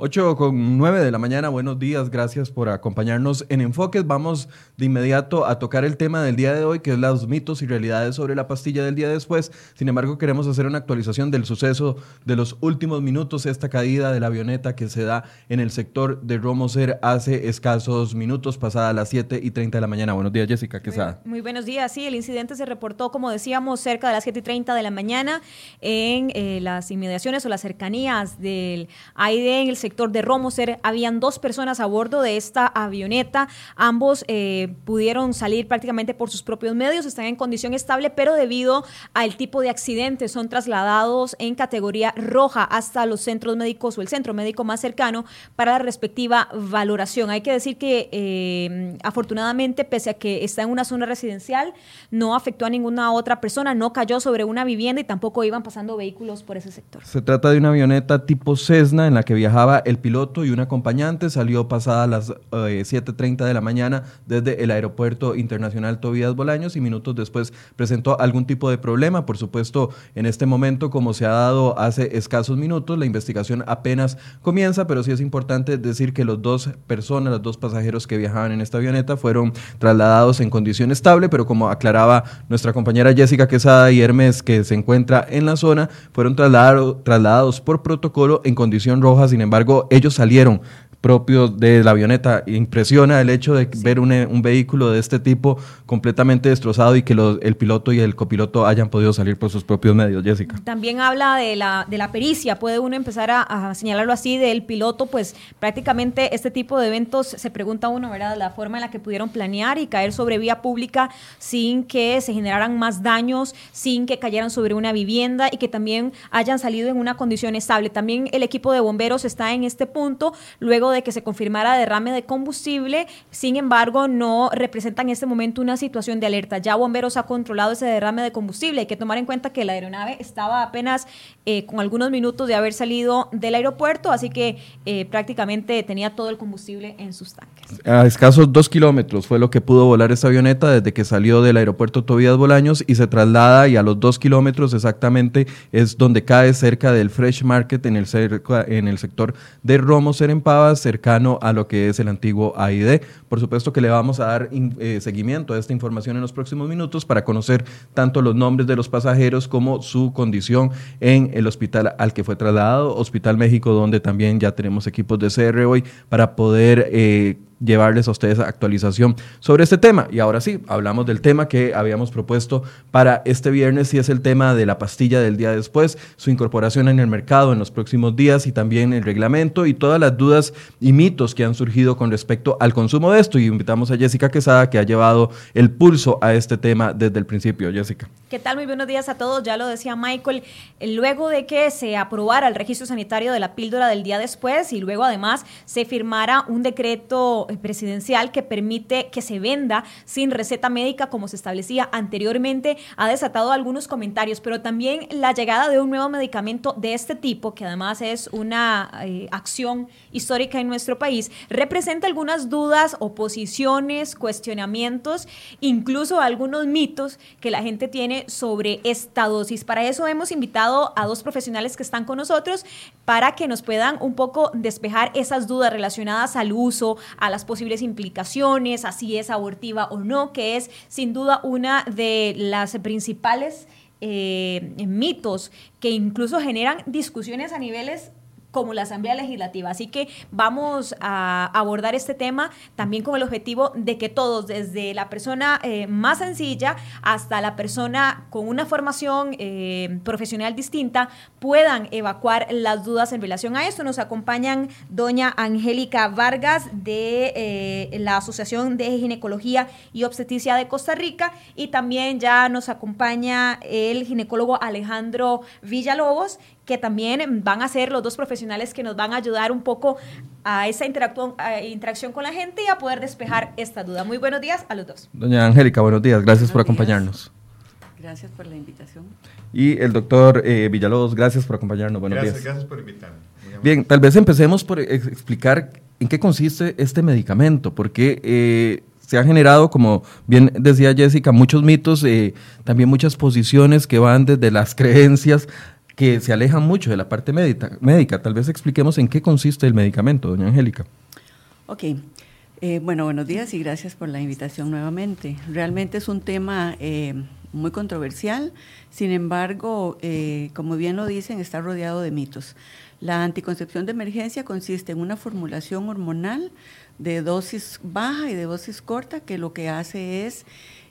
8 con 9 de la mañana, buenos días, gracias por acompañarnos en Enfoques. Vamos de inmediato a tocar el tema del día de hoy, que es los mitos y realidades sobre la pastilla del día después. Sin embargo, queremos hacer una actualización del suceso de los últimos minutos, esta caída de la avioneta que se da en el sector de Romoser hace escasos minutos, pasada las 7 y 30 de la mañana. Buenos días, Jessica Quesada. Muy, muy buenos días, sí, el incidente se reportó, como decíamos, cerca de las 7 y 30 de la mañana en eh, las inmediaciones o las cercanías del AID en el sector sector de Romoser. Habían dos personas a bordo de esta avioneta. Ambos eh, pudieron salir prácticamente por sus propios medios, están en condición estable, pero debido al tipo de accidente son trasladados en categoría roja hasta los centros médicos o el centro médico más cercano para la respectiva valoración. Hay que decir que eh, afortunadamente, pese a que está en una zona residencial, no afectó a ninguna otra persona, no cayó sobre una vivienda y tampoco iban pasando vehículos por ese sector. Se trata de una avioneta tipo Cessna en la que viajaba el piloto y un acompañante. Salió pasada las 7.30 eh, de la mañana desde el aeropuerto internacional Tobías Bolaños y minutos después presentó algún tipo de problema. Por supuesto, en este momento, como se ha dado hace escasos minutos, la investigación apenas comienza, pero sí es importante decir que los dos personas, los dos pasajeros que viajaban en esta avioneta fueron trasladados en condición estable, pero como aclaraba nuestra compañera Jessica Quesada y Hermes, que se encuentra en la zona, fueron trasladados por protocolo en condición roja, sin embargo, ellos salieron propio de la avioneta. Impresiona el hecho de ver un, un, vehículo de este tipo completamente destrozado y que el piloto y el copiloto hayan podido salir por sus propios medios, Jessica. También habla de la, de la pericia, puede uno empezar a, señalarlo así, del piloto, pues prácticamente este tipo de eventos se pregunta uno, ¿verdad? La forma en la que pudieron planear y caer sobre vía pública sin que se generaran más daños, sin que cayeran sobre una vivienda y que también hayan salido en una condición estable. También el equipo de bomberos está en este punto, luego de que se confirmara derrame de combustible, sin embargo, no representa en este momento una situación de alerta. Ya Bomberos ha controlado ese derrame de combustible. Hay que tomar en cuenta que la aeronave estaba apenas eh, con algunos minutos de haber salido del aeropuerto, así que eh, prácticamente tenía todo el combustible en sus tanques. A escasos dos kilómetros fue lo que pudo volar esta avioneta desde que salió del aeropuerto Tobías Bolaños y se traslada y a los dos kilómetros exactamente es donde cae cerca del Fresh Market en el, cerca, en el sector de Romo Serempavas cercano a lo que es el antiguo AID. Por supuesto que le vamos a dar eh, seguimiento a esta información en los próximos minutos para conocer tanto los nombres de los pasajeros como su condición en el hospital al que fue trasladado, Hospital México, donde también ya tenemos equipos de CR hoy para poder eh, llevarles a ustedes actualización sobre este tema. Y ahora sí, hablamos del tema que habíamos propuesto para este viernes y es el tema de la pastilla del día después, su incorporación en el mercado en los próximos días y también el reglamento y todas las dudas y mitos que han surgido con respecto al consumo de esto. Y invitamos a Jessica Quesada que ha llevado el pulso a este tema desde el principio. Jessica. ¿Qué tal? Muy buenos días a todos. Ya lo decía Michael, luego de que se aprobara el registro sanitario de la píldora del día después y luego además se firmara un decreto presidencial que permite que se venda sin receta médica como se establecía anteriormente ha desatado algunos comentarios, pero también la llegada de un nuevo medicamento de este tipo, que además es una eh, acción histórica en nuestro país, representa algunas dudas, oposiciones, cuestionamientos, incluso algunos mitos que la gente tiene sobre esta dosis. Para eso hemos invitado a dos profesionales que están con nosotros para que nos puedan un poco despejar esas dudas relacionadas al uso, a la posibles implicaciones, así es abortiva o no, que es sin duda una de las principales eh, mitos que incluso generan discusiones a niveles como la Asamblea Legislativa. Así que vamos a abordar este tema también con el objetivo de que todos, desde la persona eh, más sencilla hasta la persona con una formación eh, profesional distinta, puedan evacuar las dudas en relación a esto. Nos acompañan doña Angélica Vargas de eh, la Asociación de Ginecología y Obstetricia de Costa Rica y también ya nos acompaña el ginecólogo Alejandro Villalobos, que también van a ser los dos profesionales que nos van a ayudar un poco a esa interacción con la gente y a poder despejar esta duda. Muy buenos días a los dos. Doña Angélica, buenos días. Gracias por acompañarnos. Gracias por la invitación. Y el doctor eh, Villalobos, gracias por acompañarnos. Buenos gracias, días. Gracias por invitarme. Bien, tal vez empecemos por explicar en qué consiste este medicamento, porque eh, se ha generado, como bien decía Jessica, muchos mitos, eh, también muchas posiciones que van desde las creencias que se alejan mucho de la parte médica. Tal vez expliquemos en qué consiste el medicamento, doña Angélica. Ok. Eh, bueno, buenos días y gracias por la invitación nuevamente. Realmente es un tema eh, muy controversial, sin embargo, eh, como bien lo dicen, está rodeado de mitos. La anticoncepción de emergencia consiste en una formulación hormonal de dosis baja y de dosis corta que lo que hace es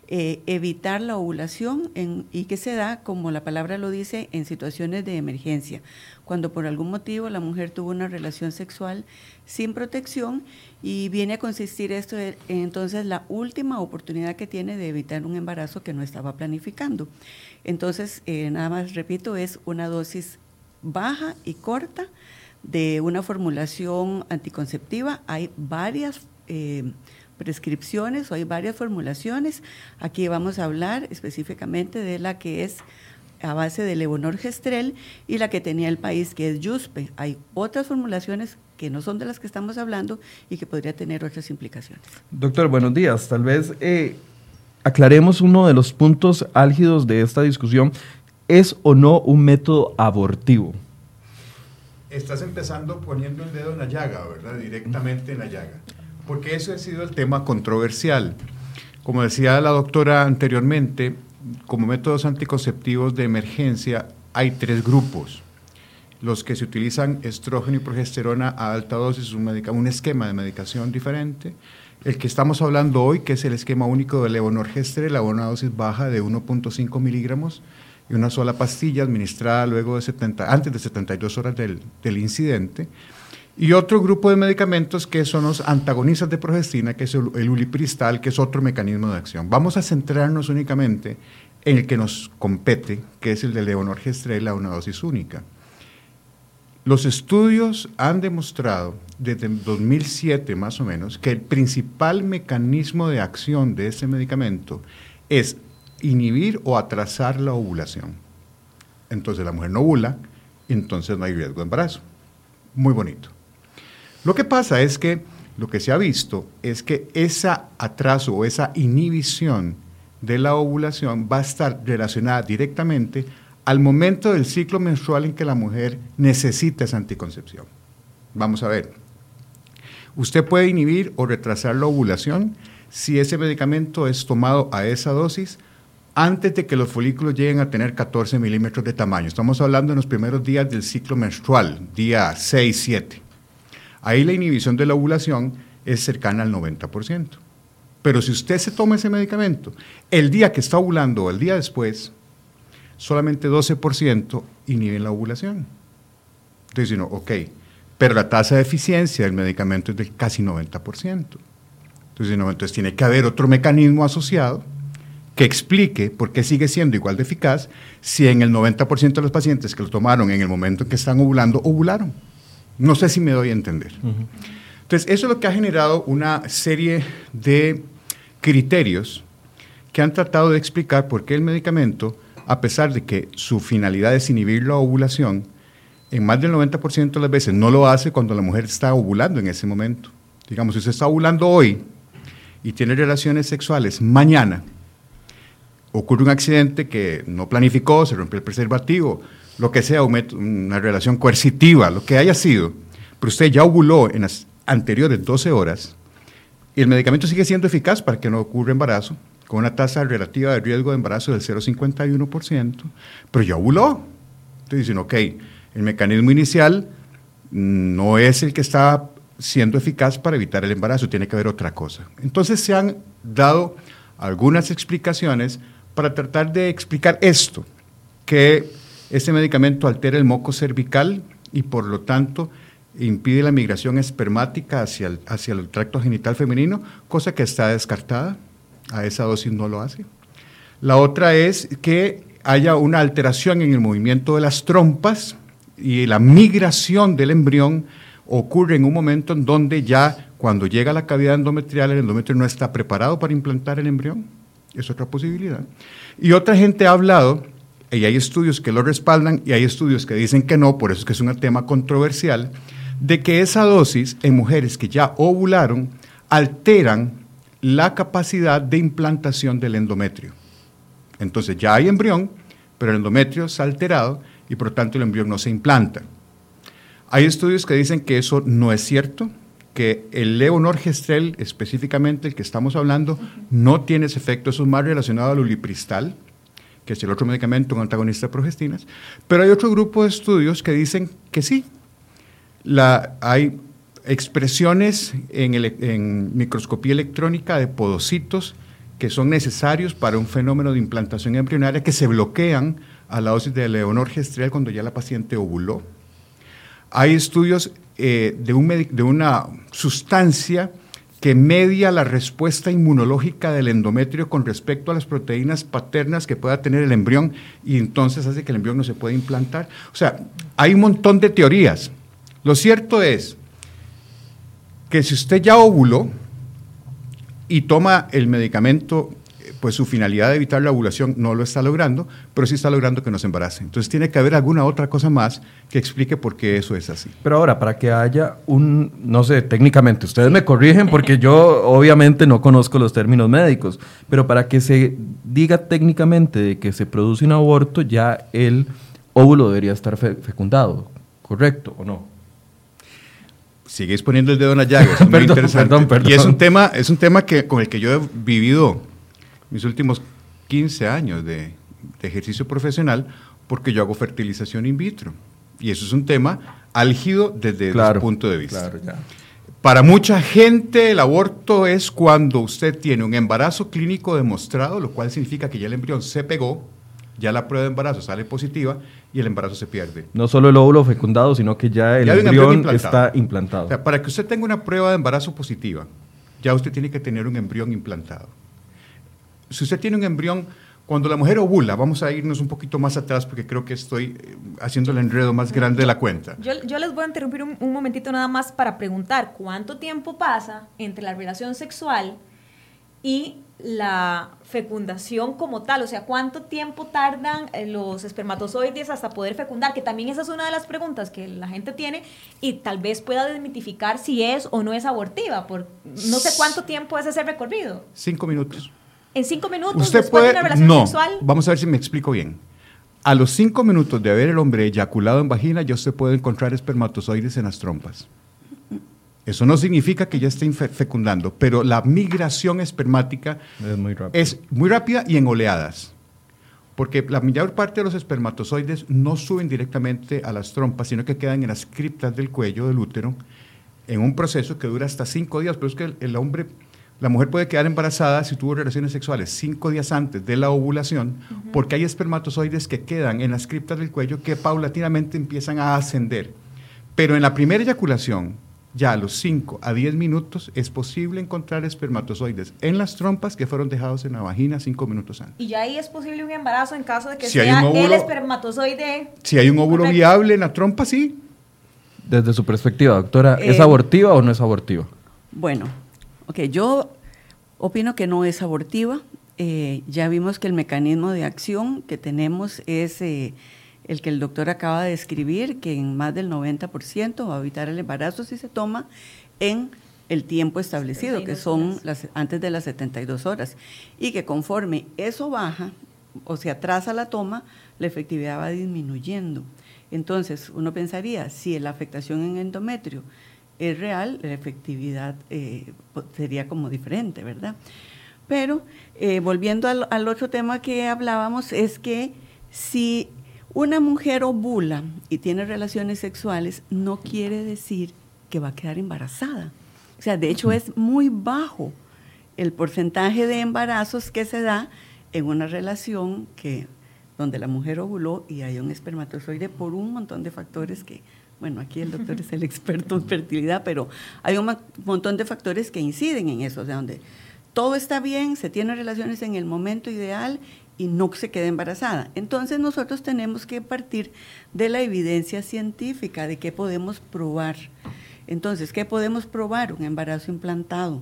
eh, evitar la ovulación y que se da, como la palabra lo dice, en situaciones de emergencia, cuando por algún motivo la mujer tuvo una relación sexual sin protección y viene a consistir esto en entonces la última oportunidad que tiene de evitar un embarazo que no estaba planificando. Entonces, eh, nada más repito, es una dosis baja y corta de una formulación anticonceptiva. Hay varias eh, prescripciones o hay varias formulaciones. Aquí vamos a hablar específicamente de la que es a base de levonorgestrel y la que tenía el país que es Yuspe. Hay otras formulaciones que no son de las que estamos hablando y que podría tener otras implicaciones. Doctor, buenos días. Tal vez eh, aclaremos uno de los puntos álgidos de esta discusión. ¿Es o no un método abortivo? Estás empezando poniendo el dedo en la llaga, ¿verdad? Directamente en la llaga porque ese ha sido el tema controversial. Como decía la doctora anteriormente, como métodos anticonceptivos de emergencia hay tres grupos. Los que se utilizan estrógeno y progesterona a alta dosis, un, un esquema de medicación diferente. El que estamos hablando hoy, que es el esquema único de levonorgestrel, a una dosis baja de 1.5 miligramos y una sola pastilla administrada luego de 70, antes de 72 horas del, del incidente. Y otro grupo de medicamentos que son los antagonistas de progestina, que es el, ulipristal, que es otro mecanismo de acción. Vamos a centrarnos únicamente en el que nos compete, que es el de levonorgestrel a una dosis única. Los estudios han demostrado desde 2007 más o menos que el principal mecanismo de acción de ese medicamento es inhibir o atrasar la ovulación. Entonces la mujer no ovula, entonces no hay riesgo de embarazo. Muy bonito. Lo que pasa es que lo que se ha visto es que ese atraso o esa inhibición de la ovulación va a estar relacionada directamente al momento del ciclo menstrual en que la mujer necesita esa anticoncepción. Vamos a ver. Usted puede inhibir o retrasar la ovulación si ese medicamento es tomado a esa dosis antes de que los folículos lleguen a tener 14 milímetros de tamaño. Estamos hablando en los primeros días del ciclo menstrual, día 6, 7. Ahí la inhibición de la ovulación es cercana al 90%. Pero si usted se toma ese medicamento el día que está ovulando o el día después, solamente 12% inhiben la ovulación. Entonces, no, ok, pero la tasa de eficiencia del medicamento es de casi 90%. Entonces, no, entonces tiene que haber otro mecanismo asociado que explique por qué sigue siendo igual de eficaz si en el 90% de los pacientes que lo tomaron en el momento en que están ovulando, ovularon. No sé si me doy a entender. Entonces, eso es lo que ha generado una serie de criterios que han tratado de explicar por qué el medicamento, a pesar de que su finalidad es inhibir la ovulación, en más del 90% de las veces no lo hace cuando la mujer está ovulando en ese momento. Digamos, si usted está ovulando hoy y tiene relaciones sexuales mañana, ocurre un accidente que no planificó, se rompió el preservativo, lo que sea, una relación coercitiva, lo que haya sido, pero usted ya ovuló en las anteriores 12 horas y el medicamento sigue siendo eficaz para que no ocurra embarazo, con una tasa relativa de riesgo de embarazo del 0,51%, pero ya ovuló. Entonces dicen, ok, el mecanismo inicial no es el que está siendo eficaz para evitar el embarazo, tiene que haber otra cosa. Entonces se han dado algunas explicaciones para tratar de explicar esto, que este medicamento altera el moco cervical y por lo tanto impide la migración espermática hacia el, hacia el tracto genital femenino, cosa que está descartada. A esa dosis no lo hace. La otra es que haya una alteración en el movimiento de las trompas y la migración del embrión ocurre en un momento en donde ya cuando llega a la cavidad endometrial el endometrio no está preparado para implantar el embrión. Es otra posibilidad. Y otra gente ha hablado y hay estudios que lo respaldan y hay estudios que dicen que no, por eso es que es un tema controversial, de que esa dosis en mujeres que ya ovularon alteran la capacidad de implantación del endometrio. Entonces ya hay embrión, pero el endometrio ha alterado y por tanto el embrión no se implanta. Hay estudios que dicen que eso no es cierto, que el levonorgestrel, específicamente el que estamos hablando, no tiene ese efecto, eso es más relacionado al ulipristal, que es el otro medicamento, un antagonista de progestinas, pero hay otro grupo de estudios que dicen que sí. La, hay expresiones en, en microscopía electrónica de podocitos que son necesarios para un fenómeno de implantación embrionaria que se bloquean a la dosis de levonorgestrel cuando ya la paciente ovuló. Hay estudios eh, de, un de una sustancia que media la respuesta inmunológica del endometrio con respecto a las proteínas paternas que pueda tener el embrión y entonces hace que el embrión no se pueda implantar. O sea, hay un montón de teorías. Lo cierto es que si usted ya ovuló y toma el medicamento pues su finalidad de evitar la ovulación no lo está logrando, pero sí está logrando que nos embarace. Entonces tiene que haber alguna otra cosa más que explique por qué eso es así. Pero ahora, para que haya un, no sé, técnicamente, ustedes me corrigen porque yo obviamente no conozco los términos médicos, pero para que se diga técnicamente de que se produce un aborto, ya el óvulo debería estar fecundado, ¿correcto o no? Sigues poniendo el dedo en la llaga, es muy interesante. Y es un tema, es un tema que, con el que yo he vivido mis últimos 15 años de, ejercicio profesional porque yo hago fertilización in vitro. Y eso es un tema álgido desde ese punto de vista. Para mucha gente el aborto es cuando usted tiene un embarazo clínico demostrado, lo cual significa que ya el embrión se pegó, ya la prueba de embarazo sale positiva y el embarazo se pierde. No solo el óvulo fecundado, sino que ya el embrión, está implantado. para que usted tenga una prueba de embarazo positiva, ya usted tiene que tener un embrión implantado si usted tiene un embrión, cuando la mujer ovula, vamos a irnos un poquito más atrás porque creo que estoy eh, haciendo el enredo más grande de la cuenta. Yo, les voy a interrumpir un, momentito nada más para preguntar cuánto tiempo pasa entre la relación sexual y la fecundación como tal, o sea, cuánto tiempo tardan eh, los espermatozoides hasta poder fecundar, que también esa es una de las preguntas que la gente tiene y tal vez pueda desmitificar si es o no es abortiva, por no sé cuánto tiempo es ese recorrido. Cinco minutos en cinco minutos Usted después puede, de una relación no, sexual. Vamos a ver si me explico bien. A los cinco minutos de haber el hombre eyaculado en vagina, ya usted puede encontrar espermatozoides en las trompas. Eso no significa que ya esté fecundando, pero la migración espermática es muy, es muy rápida y en oleadas. Porque la mayor parte de los espermatozoides no suben directamente a las trompas, sino que quedan en las criptas del cuello del útero en un proceso que dura hasta cinco días. Pero es que el hombre la mujer puede quedar embarazada si tuvo relaciones sexuales cinco días antes de la ovulación, porque hay espermatozoides que quedan en las criptas del cuello que paulatinamente empiezan a ascender. Pero en la primera eyaculación, ya a los 5 a 10 minutos, es posible encontrar espermatozoides en las trompas que fueron dejados en la vagina cinco minutos antes. Y ya ahí es posible un embarazo en caso de que sea el espermatozoide. Si hay un óvulo viable en la trompa, sí. Desde su perspectiva, doctora, ¿es eh, abortiva o no es abortiva? Bueno, Ok, yo opino que no es abortiva. Eh, ya vimos que el mecanismo de acción que tenemos es eh, el que el doctor acaba de describir, que en más del 90% va a evitar el embarazo si se toma en el tiempo establecido, que son las, antes de las 72 horas, y que conforme eso baja o se atrasa la toma, la efectividad va disminuyendo. Entonces, uno pensaría, si la afectación en endometrio es real, la efectividad eh, sería como diferente, ¿verdad? Pero eh, volviendo al, otro tema que hablábamos, es que si una mujer ovula y tiene relaciones sexuales, no quiere decir que va a quedar embarazada. O sea, de hecho es muy bajo el porcentaje de embarazos que se da en una relación que donde la mujer ovuló y hay un espermatozoide por un montón de factores que bueno, aquí el doctor es el experto en fertilidad, pero hay un montón de factores que inciden en eso, de donde todo está bien, se tiene relaciones en el momento ideal y no se queda embarazada. Entonces nosotros tenemos que partir de la evidencia científica de qué podemos probar. Entonces, ¿qué podemos probar? Un embarazo implantado,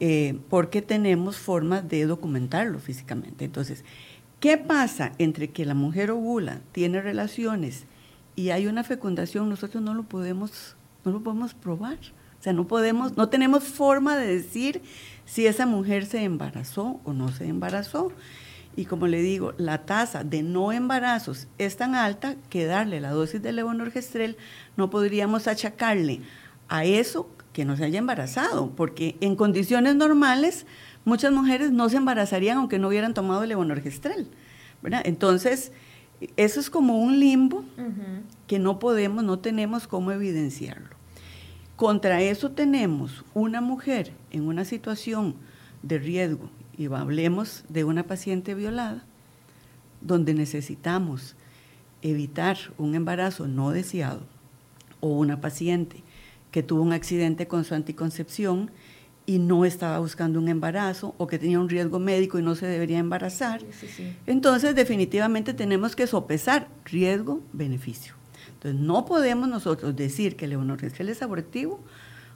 eh, porque tenemos formas de documentarlo físicamente. Entonces, ¿qué pasa entre que la mujer ovula, tiene relaciones y hay una fecundación, nosotros no lo podemos, no lo podemos probar. O sea, no podemos, no tenemos forma de decir si esa mujer se embarazó o no se embarazó. Y como le digo, la tasa de no embarazos es tan alta que darle la dosis de levonorgestrel no podríamos achacarle a eso que no se haya embarazado, porque en condiciones normales muchas mujeres no se embarazarían aunque no hubieran tomado levonorgestrel. ¿verdad? Entonces, eso es como un limbo que no podemos, no tenemos cómo evidenciarlo. Contra eso tenemos una mujer en una situación de riesgo, y hablemos de una paciente violada, donde necesitamos evitar un embarazo no deseado, o una paciente que tuvo un accidente con su anticoncepción y no estaba buscando un embarazo o que tenía un riesgo médico y no se debería embarazar. Entonces, definitivamente tenemos que sopesar riesgo-beneficio. Entonces, no podemos nosotros decir que el levonorgestrel es abortivo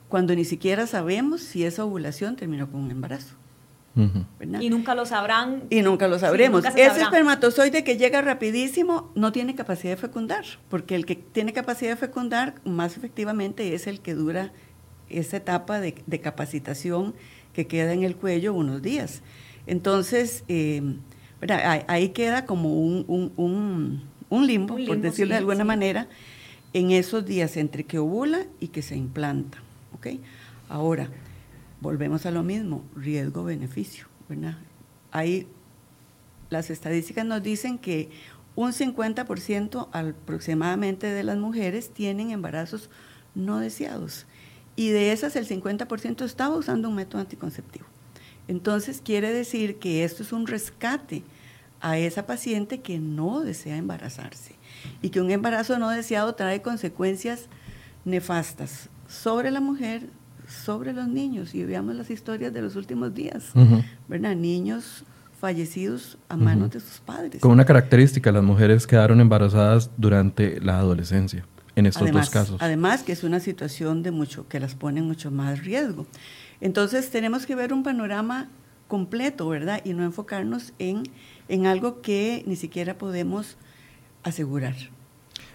cuando ni siquiera sabemos si esa ovulación terminó con un embarazo. Y nunca lo sabrán. Y nunca lo sabremos. Ese espermatozoide que llega rapidísimo no tiene capacidad de fecundar, porque el que tiene capacidad de fecundar más efectivamente es el que dura esa etapa de, capacitación que queda en el cuello unos días. Entonces, eh, ahí queda como un, limbo, por decirlo de alguna manera, en esos días entre que ovula y que se implanta. ¿okay? Ahora, volvemos a lo mismo, riesgo-beneficio. Ahí las estadísticas nos dicen que un 50% aproximadamente de las mujeres tienen embarazos no deseados y de esas el 50% estaba usando un método anticonceptivo. Entonces quiere decir que esto es un rescate a esa paciente que no desea embarazarse y que un embarazo no deseado trae consecuencias nefastas sobre la mujer, sobre los niños. Y veamos las historias de los últimos días, ¿verdad? Niños fallecidos a manos de sus padres. Con una característica, las mujeres quedaron embarazadas durante la adolescencia en estos dos casos. Además, que es una situación de mucho, que las pone en mucho más riesgo. Entonces, tenemos que ver un panorama completo, ¿verdad? Y no enfocarnos en, en algo que ni siquiera podemos asegurar.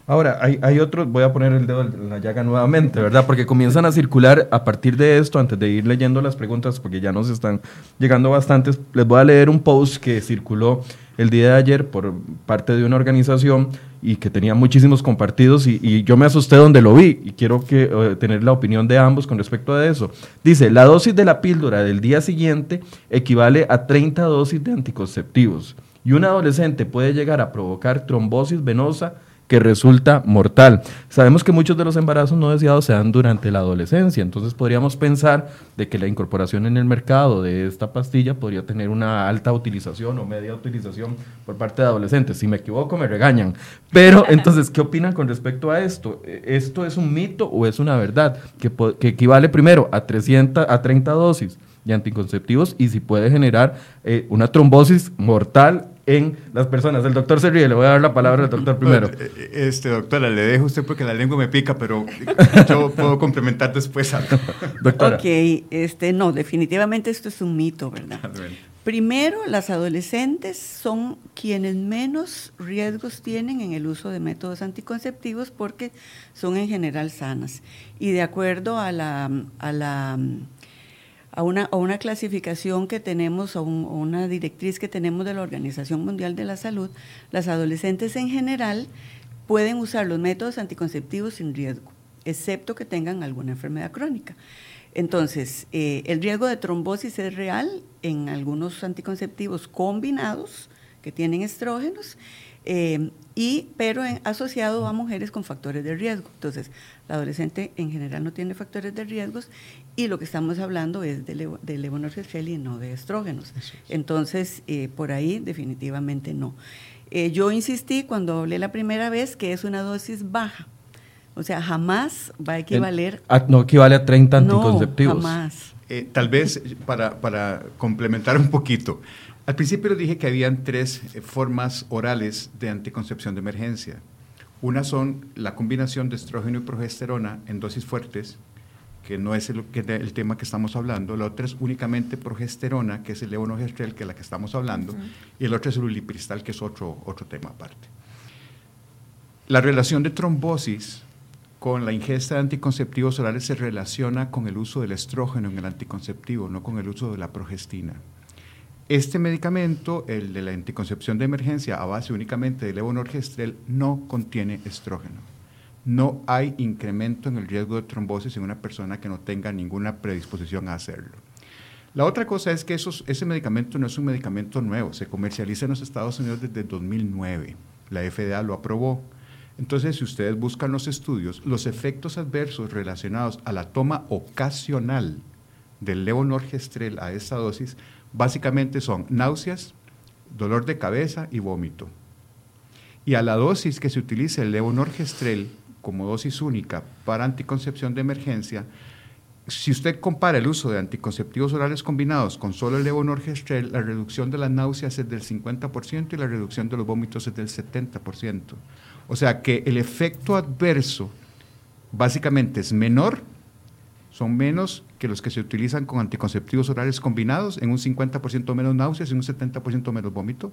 Ahora, hay, hay otros, voy a poner el dedo en la llaga nuevamente, ¿verdad? Porque comienzan a circular a partir de esto, antes de ir leyendo las preguntas, porque ya nos están llegando bastantes, les voy a leer un post que circuló el día de ayer por parte de una organización y que tenía muchísimos compartidos y, yo me asusté donde lo vi y quiero que, eh, tener la opinión de ambos con respecto a eso. Dice, la dosis de la píldora del día siguiente equivale a 30 dosis de anticonceptivos y un adolescente puede llegar a provocar trombosis venosa que resulta mortal. Sabemos que muchos de los embarazos no deseados se dan durante la adolescencia, entonces podríamos pensar de que la incorporación en el mercado de esta pastilla podría tener una alta utilización o media utilización por parte de adolescentes. Si me equivoco, me regañan. Pero entonces, ¿qué opinan con respecto a esto? ¿Esto es un mito o es una verdad? Que, equivale primero a, 300, a 30 dosis de anticonceptivos y si puede generar eh, una trombosis mortal en las personas. El doctor se ríe, le voy a dar la palabra al doctor primero. Eh, eh, este, doctora, le dejo usted porque la lengua me pica, pero yo puedo complementar después algo. doctora. Ok, este, no, definitivamente esto es un mito, ¿verdad? Ah, Primero, las adolescentes son quienes menos riesgos tienen en el uso de métodos anticonceptivos porque son en general sanas. Y de acuerdo a la, a la a una, una clasificación que tenemos, o una directriz que tenemos de la Organización Mundial de la Salud, las adolescentes en general pueden usar los métodos anticonceptivos sin riesgo, excepto que tengan alguna enfermedad crónica. Entonces, eh, el riesgo de trombosis es real en algunos anticonceptivos combinados que tienen estrógenos eh, y, pero asociado a mujeres con factores de riesgo. Entonces, la adolescente en general no tiene factores de riesgos y lo que estamos hablando es de, de levonorgestrel y no de estrógenos. Entonces, eh, por ahí definitivamente no. Eh, yo insistí cuando hablé la primera vez que es una dosis baja. O sea, jamás va a equivaler... no equivale a 30 anticonceptivos. No, jamás. tal vez para, para complementar un poquito, al principio les dije que habían tres eh, formas orales de anticoncepción de emergencia. Una son la combinación de estrógeno y progesterona en dosis fuertes, que no es el, tema que estamos hablando. La otra es únicamente progesterona, que es el levonorgestrel, que es la que estamos hablando. Y el otro es el ulipristal, que es otro, otro tema aparte. La relación de trombosis con la ingesta de anticonceptivos orales se relaciona con el uso del estrógeno en el anticonceptivo, no con el uso de la progestina Este medicamento, el de la anticoncepción de emergencia a base únicamente de levonorgestrel, no contiene estrógeno. No hay incremento en el riesgo de trombosis en una persona que no tenga ninguna predisposición a hacerlo. La otra cosa es que ese medicamento no es un medicamento nuevo, se comercializa en los Estados Unidos desde 2009. La FDA lo aprobó. Entonces, si ustedes buscan los estudios, los efectos adversos relacionados a la toma ocasional del levonorgestrel a esa dosis básicamente son náuseas, dolor de cabeza y vómito. Y a la dosis que se utiliza el levonorgestrel como dosis única para anticoncepción de emergencia, si usted compara el uso de anticonceptivos orales combinados con solo el levonorgestrel, la reducción de las náuseas es del 50% y la reducción de los vómitos es del 70%. O sea que el efecto adverso básicamente es menor, son menos que los que se utilizan con anticonceptivos orales combinados, en un 50% menos náuseas y un 70% menos vómito,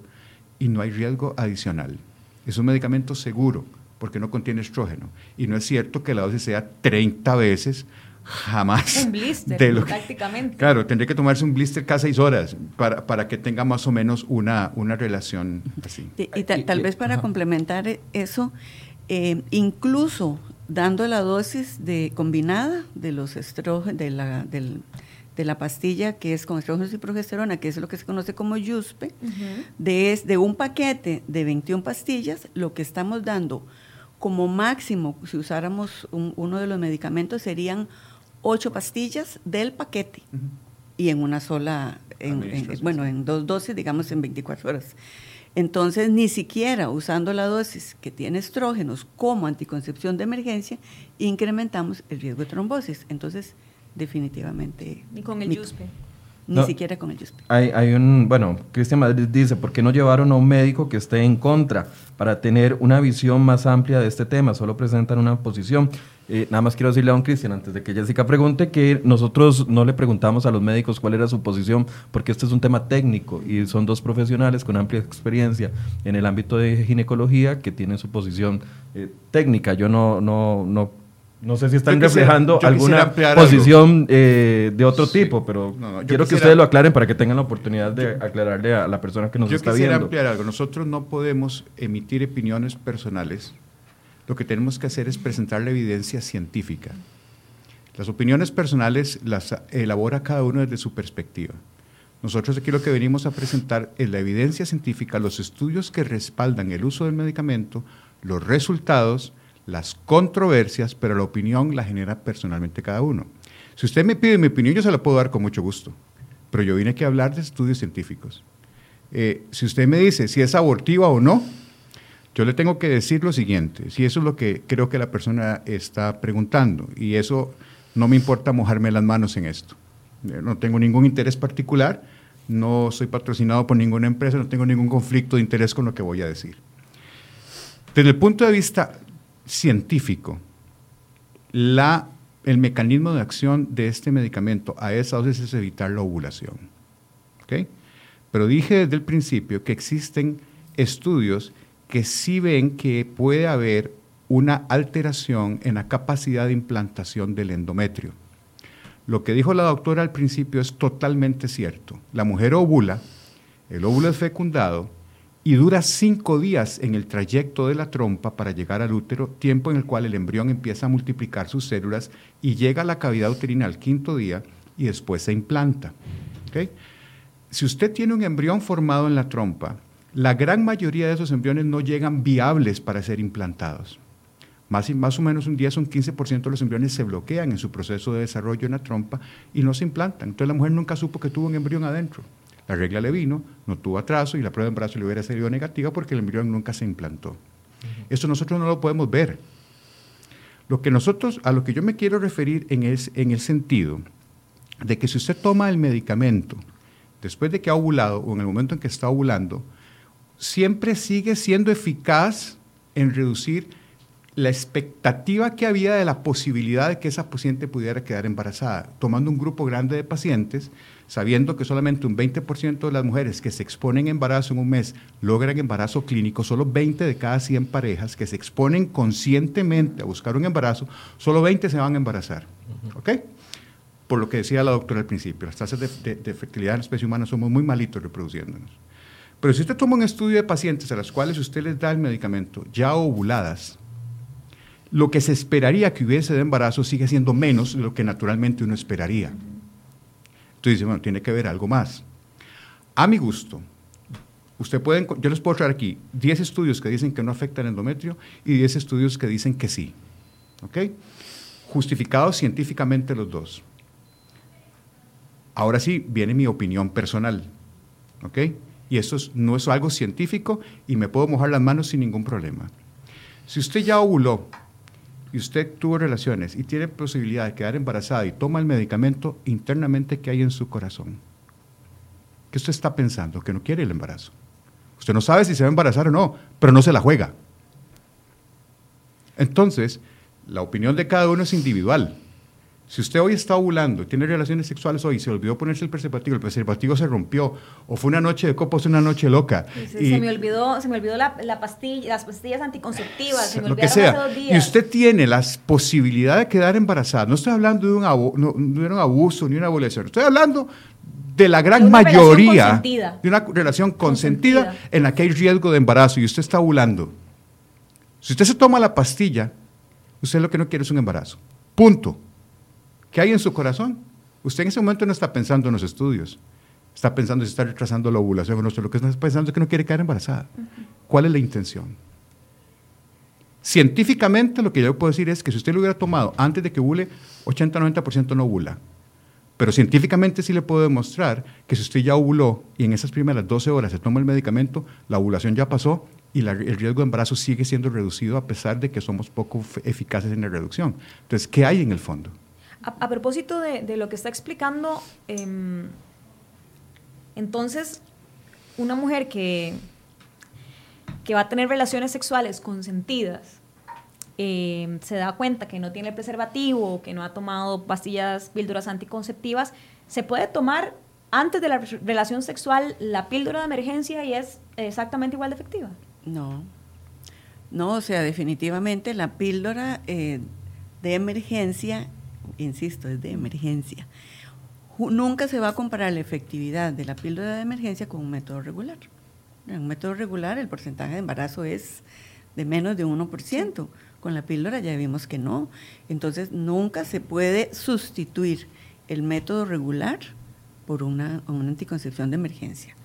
y no hay riesgo adicional. Es un medicamento seguro porque no contiene estrógeno. Y no es cierto que la dosis sea 30 veces jamás. Un blister, prácticamente. Claro, tendría que tomarse un blister cada seis horas para, para que tenga más o menos una, una relación así. Y, tal, vez para complementar eso, eh, incluso dando la dosis de combinada de los estrógenos, de la, de la pastilla que es con estrógenos y progesterona, que es lo que se conoce como YUSPE, de, de un paquete de 21 pastillas, lo que estamos dando como máximo, si usáramos uno de los medicamentos, serían ocho pastillas del paquete. Y en una sola, bueno, en dos dosis, digamos en 24 horas. Entonces, ni siquiera usando la dosis que tiene estrógenos como anticoncepción de emergencia, incrementamos el riesgo de trombosis. Entonces, definitivamente... Ni con el YUSPE. Ni siquiera con el YUSPE. Hay, hay un, bueno, Cristian Madrid dice, ¿por qué no llevaron a un médico que esté en contra para tener una visión más amplia de este tema? Solo presentan una posición. Eh, nada más quiero decirle a don Cristian, antes de que Jessica pregunte, que nosotros no le preguntamos a los médicos cuál era su posición, porque este es un tema técnico y son dos profesionales con amplia experiencia en el ámbito de ginecología que tienen su posición eh, técnica. Yo no, no, no, no sé si están reflejando alguna posición eh, de otro tipo, pero quiero que ustedes lo aclaren para que tengan la oportunidad de aclararle a la persona que nos está viendo. Yo quisiera ampliar algo. Nosotros no podemos emitir opiniones personales lo que tenemos que hacer es presentar la evidencia científica. Las opiniones personales las elabora cada uno desde su perspectiva. Nosotros aquí lo que venimos a presentar es la evidencia científica, los estudios que respaldan el uso del medicamento, los resultados, las controversias, pero la opinión la genera personalmente cada uno. Si usted me pide mi opinión, yo se la puedo dar con mucho gusto, pero yo vine aquí a hablar de estudios científicos. Eh, si usted me dice si es abortiva o no, yo le tengo que decir lo siguiente, si eso es lo que creo que la persona está preguntando, y eso no me importa mojarme las manos en esto. Eh, no tengo ningún interés particular, no soy patrocinado por ninguna empresa, no tengo ningún conflicto de interés con lo que voy a decir. Desde el punto de vista científico, el mecanismo de acción de este medicamento a esa dosis es evitar la ovulación. ¿okay? Pero dije desde el principio que existen estudios que sí ven que puede haber una alteración en la capacidad de implantación del endometrio. Lo que dijo la doctora al principio es totalmente cierto. La mujer ovula, el óvulo es fecundado y dura cinco días en el trayecto de la trompa para llegar al útero, tiempo en el cual el embrión empieza a multiplicar sus células y llega a la cavidad uterina al quinto día y después se implanta. Si usted tiene un embrión formado en la trompa, la gran mayoría de esos embriones no llegan viables para ser implantados. Más, más o menos un 10 o un 15% de los embriones se bloquean en su proceso de desarrollo en la trompa y no se implantan. Entonces la mujer nunca supo que tuvo un embrión adentro. La regla le vino, no tuvo atraso y la prueba de embarazo le hubiera salido negativa porque el embrión nunca se implantó. Eso nosotros no lo podemos ver. Lo que nosotros, a lo que yo me quiero referir en, es, en el sentido de que si usted toma el medicamento después de que ha ovulado o en el momento en que está ovulando, siempre sigue siendo eficaz en reducir la expectativa que había de la posibilidad de que esa paciente pudiera quedar embarazada, tomando un grupo grande de pacientes, sabiendo que solamente un 20% de las mujeres que se exponen a embarazo en un mes logran embarazo clínico, solo 20 de cada 100 parejas que se exponen conscientemente a buscar un embarazo, solo 20 se van a embarazar. por lo que decía la doctora al principio, las tasas de, de fertilidad en la especie humana somos muy malitos reproduciéndonos. Pero si usted toma un estudio de pacientes a las cuales usted les da el medicamento ya ovuladas, lo que se esperaría que hubiese de embarazo sigue siendo menos de lo que naturalmente uno esperaría. Entonces dice, bueno, tiene que haber algo más. A mi gusto, usted puede, yo les puedo traer aquí 10 estudios que dicen que no afecta el endometrio y 10 estudios que dicen que sí. ¿Ok? Justificados científicamente los dos. Ahora sí, viene mi opinión personal. ¿Ok? Y eso no es algo científico y me puedo mojar las manos sin ningún problema. Si usted ya ovuló y usted tuvo relaciones y tiene posibilidad de quedar embarazada y toma el medicamento internamente que hay en su corazón, ¿qué usted está pensando? Que no quiere el embarazo. Usted no sabe si se va a embarazar o no, pero no se la juega. Entonces, la opinión de cada uno es individual. Si usted hoy está ovulando, tiene relaciones sexuales hoy, se olvidó ponerse el preservativo, el preservativo se rompió, o fue una noche de fue una noche loca. Se, me olvidó, se me olvidó la, pastilla, las pastillas anticonceptivas, se me lo que sea. Y usted tiene las posibilidades de quedar embarazada. No estoy hablando de un, abuso ni una violación, estoy hablando de la gran mayoría de una relación consentida, en la que hay riesgo de embarazo y usted está ovulando. Si usted se toma la pastilla, usted lo que no quiere es un embarazo. Punto. ¿Qué hay en su corazón? Usted en ese momento no está pensando en los estudios, está pensando si está retrasando la ovulación o no, lo que está pensando es que no quiere quedar embarazada. ¿Cuál es la intención? Científicamente lo que yo puedo decir es que si usted lo hubiera tomado antes de que ovule, 80-90% no ovula. Pero científicamente sí le puedo demostrar que si usted ya ovuló y en esas primeras 12 horas se toma el medicamento, la ovulación ya pasó y el riesgo de embarazo sigue siendo reducido a pesar de que somos poco eficaces en la reducción. Entonces, ¿qué hay en el fondo? A, propósito de, lo que está explicando, em, entonces, una mujer que, que va a tener relaciones sexuales consentidas, em, se da cuenta que no tiene preservativo, que no ha tomado pastillas, píldoras anticonceptivas, se puede tomar antes de la relación sexual la píldora de emergencia y es exactamente igual de efectiva. No, no, o sea, definitivamente la píldora eh, de emergencia insisto, es de emergencia. Nunca se va a comparar la efectividad de la píldora de emergencia con un método regular. En un método regular el porcentaje de embarazo es de menos de 1%. Con la píldora ya vimos que no. Entonces nunca se puede sustituir el método regular por una, una anticoncepción de emergencia.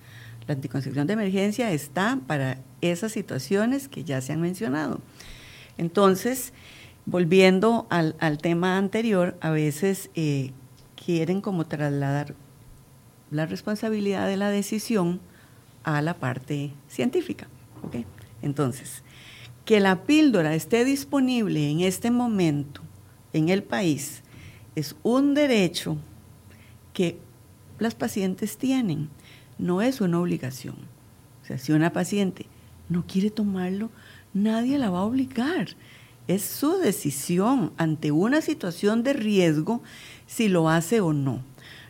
La anticoncepción de emergencia está para esas situaciones que ya se han mencionado. Entonces, volviendo al, tema anterior, a veces eh, quieren como trasladar la responsabilidad de la decisión a la parte científica. Entonces, que la píldora esté disponible en este momento en el país es un derecho que las pacientes tienen, no es una obligación. O sea, si una paciente no quiere tomarlo, nadie la va a obligar es su decisión ante una situación de riesgo si lo hace o no.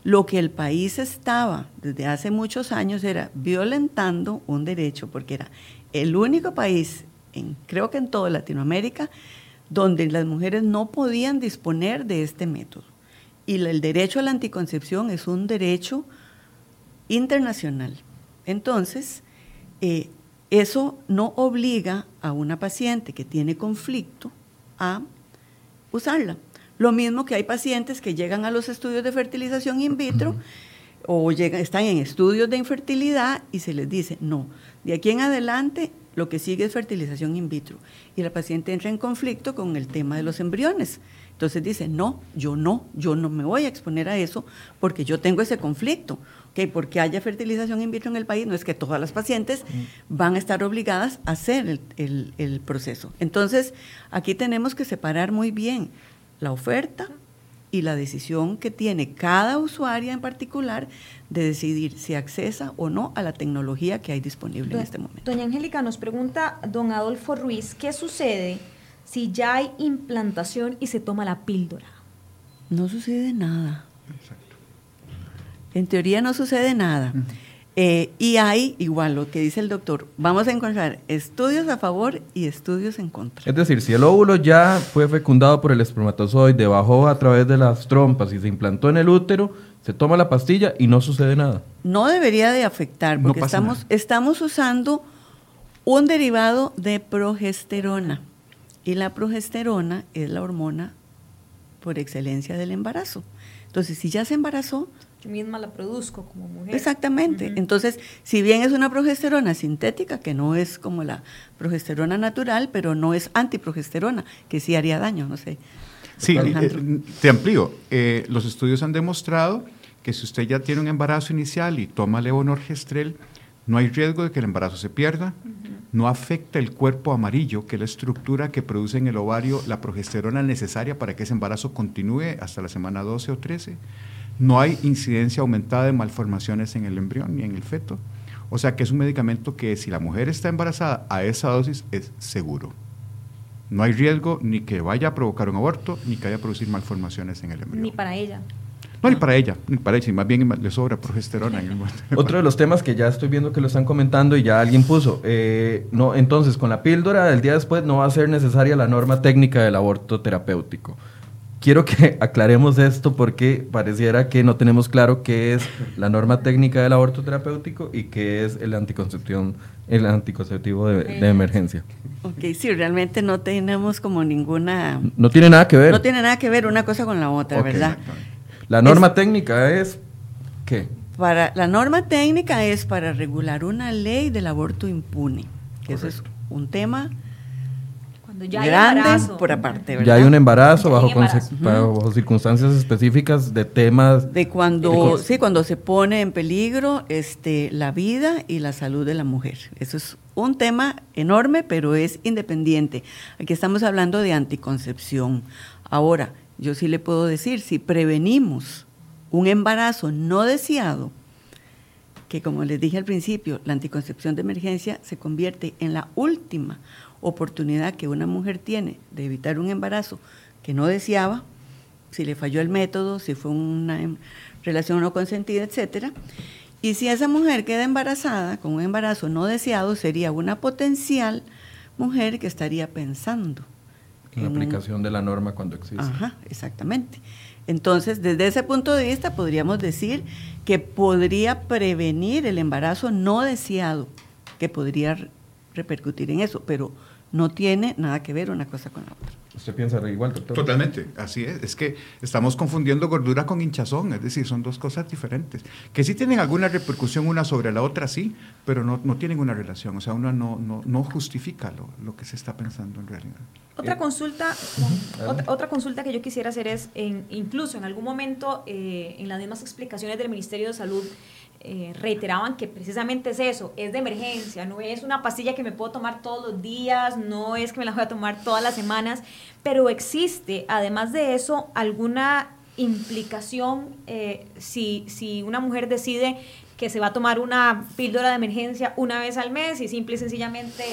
Lo que el país estaba desde hace muchos años era violentando un derecho, porque era el único país, creo que en toda Latinoamérica, donde las mujeres no podían disponer de este método. Y el derecho a la anticoncepción es un derecho internacional. Entonces, eh, eso no obliga a una paciente que tiene conflicto a usarla. Lo mismo que hay pacientes que llegan a los estudios de fertilización in vitro o llegan, están en estudios de infertilidad y se les dice, no, de aquí en adelante lo que sigue es fertilización in vitro. Y la paciente entra en conflicto con el tema de los embriones. Entonces dice, no, yo no, yo no me voy a exponer a eso porque yo tengo ese conflicto que porque haya fertilización in vitro en el país, no es que todas las pacientes van a estar obligadas a hacer el, proceso. Entonces, aquí tenemos que separar muy bien la oferta y la decisión que tiene cada usuaria en particular de decidir si accesa o no a la tecnología que hay disponible en este momento. Doña Angélica, nos pregunta don Adolfo Ruiz, ¿qué sucede si ya hay implantación y se toma la píldora? No sucede nada. En teoría no sucede nada. Eh, y hay, igual lo que dice el doctor, vamos a encontrar estudios a favor y estudios en contra. Es decir, si el óvulo ya fue fecundado por el espermatozoide, bajó a través de las trompas y se implantó en el útero, se toma la pastilla y no sucede nada. No debería de afectar, porque estamos, estamos usando un derivado de progesterona. Y la progesterona es la hormona por excelencia del embarazo. Entonces, si ya se embarazó, yo misma la produzco como mujer. Exactamente. Entonces, si bien es una progesterona sintética, que no es como la progesterona natural, pero no es antiprogesterona, que sí haría daño, no sé. Sí, eh, te amplío. Eh, los estudios han demostrado que si usted ya tiene un embarazo inicial y toma levonorgestrel, no hay riesgo de que el embarazo se pierda, no afecta el cuerpo amarillo, que es la estructura que produce en el ovario la progesterona necesaria para que ese embarazo continúe hasta la semana 12 o 13 no hay incidencia aumentada de malformaciones en el embrión ni en el feto. O sea que es un medicamento que si la mujer está embarazada a esa dosis es seguro. No hay riesgo ni que vaya a provocar un aborto, ni que vaya a producir malformaciones en el embrión. Ni para ella. No, ni para ella, ni para ella, más bien le sobra progesterona. En el Otro de los temas que ya estoy viendo que lo están comentando y ya alguien puso, eh, no, entonces con la píldora del día después no va a ser necesaria la norma técnica del aborto terapéutico quiero que aclaremos esto porque pareciera que no tenemos claro qué es la norma técnica del aborto terapéutico y qué es el anticoncepción, el anticonceptivo de, emergencia. Ok, sí, realmente no tenemos como ninguna... No tiene nada que ver. No tiene nada que ver una cosa con la otra, ¿verdad? La norma técnica es qué? Para, la norma técnica es para regular una ley del aborto impune, que eso es un tema ya grande por aparte, Ya hay un embarazo, bajo, circunstancias específicas de temas. De cuando, sí, cuando se pone en peligro este, la vida y la salud de la mujer. Eso es un tema enorme, pero es independiente. Aquí estamos hablando de anticoncepción. Ahora, yo sí le puedo decir, si prevenimos un embarazo no deseado, que como les dije al principio, la anticoncepción de emergencia se convierte en la última oportunidad que una mujer tiene de evitar un embarazo que no deseaba, si le falló el método, si fue una em, relación no consentida, etcétera. Y si esa mujer queda embarazada con un embarazo no deseado, sería una potencial mujer que estaría pensando en la aplicación de la norma cuando existe. Ajá, exactamente. Entonces, desde ese punto de vista, podríamos decir que podría prevenir el embarazo no deseado, que podría repercutir en eso, pero no tiene nada que ver una cosa con la otra. ¿Usted piensa igual, doctor? Totalmente, así es. Es que estamos confundiendo gordura con hinchazón, es decir, son dos cosas diferentes. Que sí tienen alguna repercusión una sobre la otra, sí, pero no, no tienen una relación. O sea, uno no, no, no justifica lo, lo, que se está pensando en realidad. Otra consulta, otra, consulta que yo quisiera hacer es, en, incluso en algún momento, eh, en las mismas explicaciones del Ministerio de Salud, eh, reiteraban que precisamente es eso, es de emergencia, no es una pastilla que me puedo tomar todos los días, no es que me la voy a tomar todas las semanas, pero existe, además de eso, alguna implicación eh, si, si una mujer decide que se va a tomar una píldora de emergencia una vez al mes y simple y sencillamente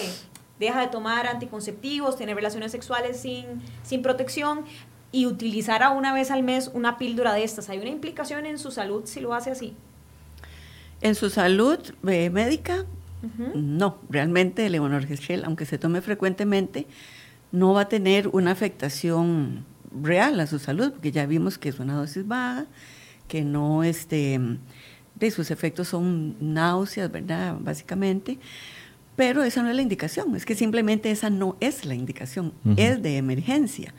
deja de tomar anticonceptivos, tener relaciones sexuales sin, sin protección y utilizará una vez al mes una píldora de estas. ¿Hay una implicación en su salud si lo hace así? En su salud eh, médica, no, realmente el levonorgestrel, aunque se tome frecuentemente, no va a tener una afectación real a su salud, porque ya vimos que es una dosis baja, que no, este, de sus efectos son náuseas, ¿verdad? Básicamente, pero esa no es la indicación, es que simplemente esa no es la indicación, es de emergencia.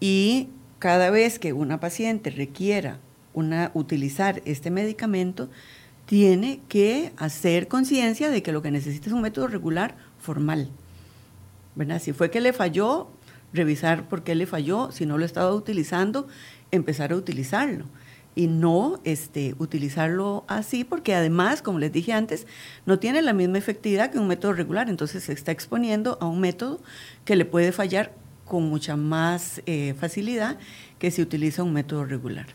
Y cada vez que una paciente requiera una, utilizar este medicamento, tiene que hacer conciencia de que lo que necesita es un método regular formal. ¿verdad? Si fue que le falló, revisar por qué le falló, si no lo estaba utilizando, empezar a utilizarlo. Y no este, utilizarlo así, porque además, como les dije antes, no tiene la misma efectividad que un método regular. Entonces se está exponiendo a un método que le puede fallar con mucha más eh, facilidad que si utiliza un método regular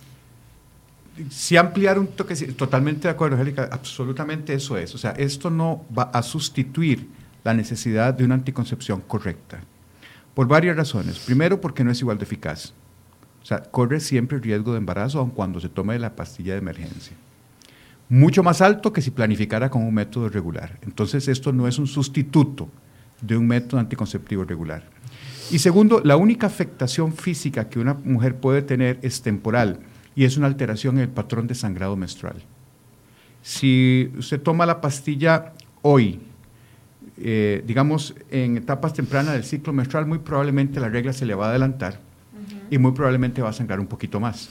si ampliar un toque, totalmente de acuerdo, Angélica, absolutamente eso es. O sea, esto no va a sustituir la necesidad de una anticoncepción correcta, por varias razones. Primero, porque no es igual de eficaz. O sea, corre siempre riesgo de embarazo aun cuando se tome la pastilla de emergencia. mucho más alto que si planificara con un método regular. Entonces, esto no es un sustituto de un método anticonceptivo regular. Y segundo, la única afectación física que una mujer puede tener es temporal y es una alteración en el patrón de sangrado menstrual. Si usted toma la pastilla hoy, eh, digamos, en etapas tempranas del ciclo menstrual, muy probablemente la regla se le va a adelantar y muy probablemente va a sangrar un poquito más.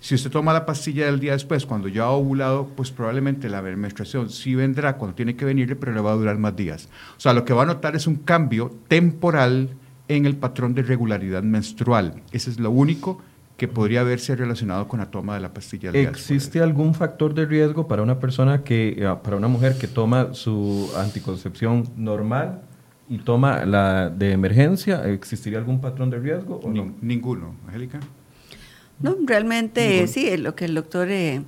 Si usted toma la pastilla del día después, cuando ya ha ovulado, pues probablemente la menstruación sí vendrá cuando tiene que venirle, pero le va a durar más días. O sea, lo que va a notar es un cambio temporal en el patrón de regularidad menstrual. Ese es lo único que podría haberse relacionado con la toma de la pastilla. Del ¿Existe algún factor de riesgo para una persona que, eh, para una mujer que toma su anticoncepción normal y toma la de emergencia? ¿Existiría algún patrón de riesgo o no? Ninguno, Angélica. No, realmente sí, lo que el doctor eh,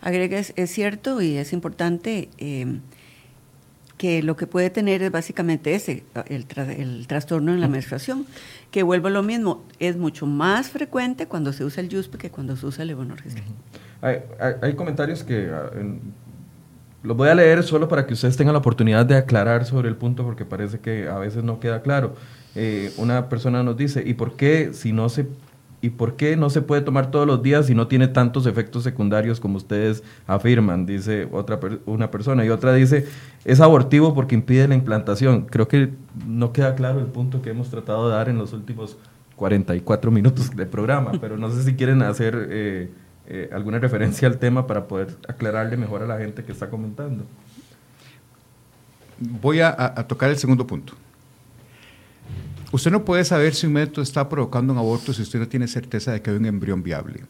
agrega es, cierto y es importante. Eh, que lo que puede tener es básicamente ese, el, el trastorno en la menstruación, que vuelvo a lo mismo, es mucho más frecuente cuando se usa el YUSP que cuando se usa el levonorgestrel. hay, hay, comentarios que ah, los voy a leer solo para que ustedes tengan la oportunidad de aclarar sobre el punto porque parece que a veces no queda claro. Eh, una persona nos dice, ¿y por qué si no se ¿Y por qué no se puede tomar todos los días si no tiene tantos efectos secundarios como ustedes afirman? Dice otra una persona. Y otra dice, es abortivo porque impide la implantación. Creo que no queda claro el punto que hemos tratado de dar en los últimos 44 minutos de programa, pero no sé si quieren hacer eh, eh, alguna referencia al tema para poder aclararle mejor a la gente que está comentando. Voy a tocar el segundo punto. Usted no puede saber si un método está provocando un aborto si usted no tiene certeza de que hay un embrión viable.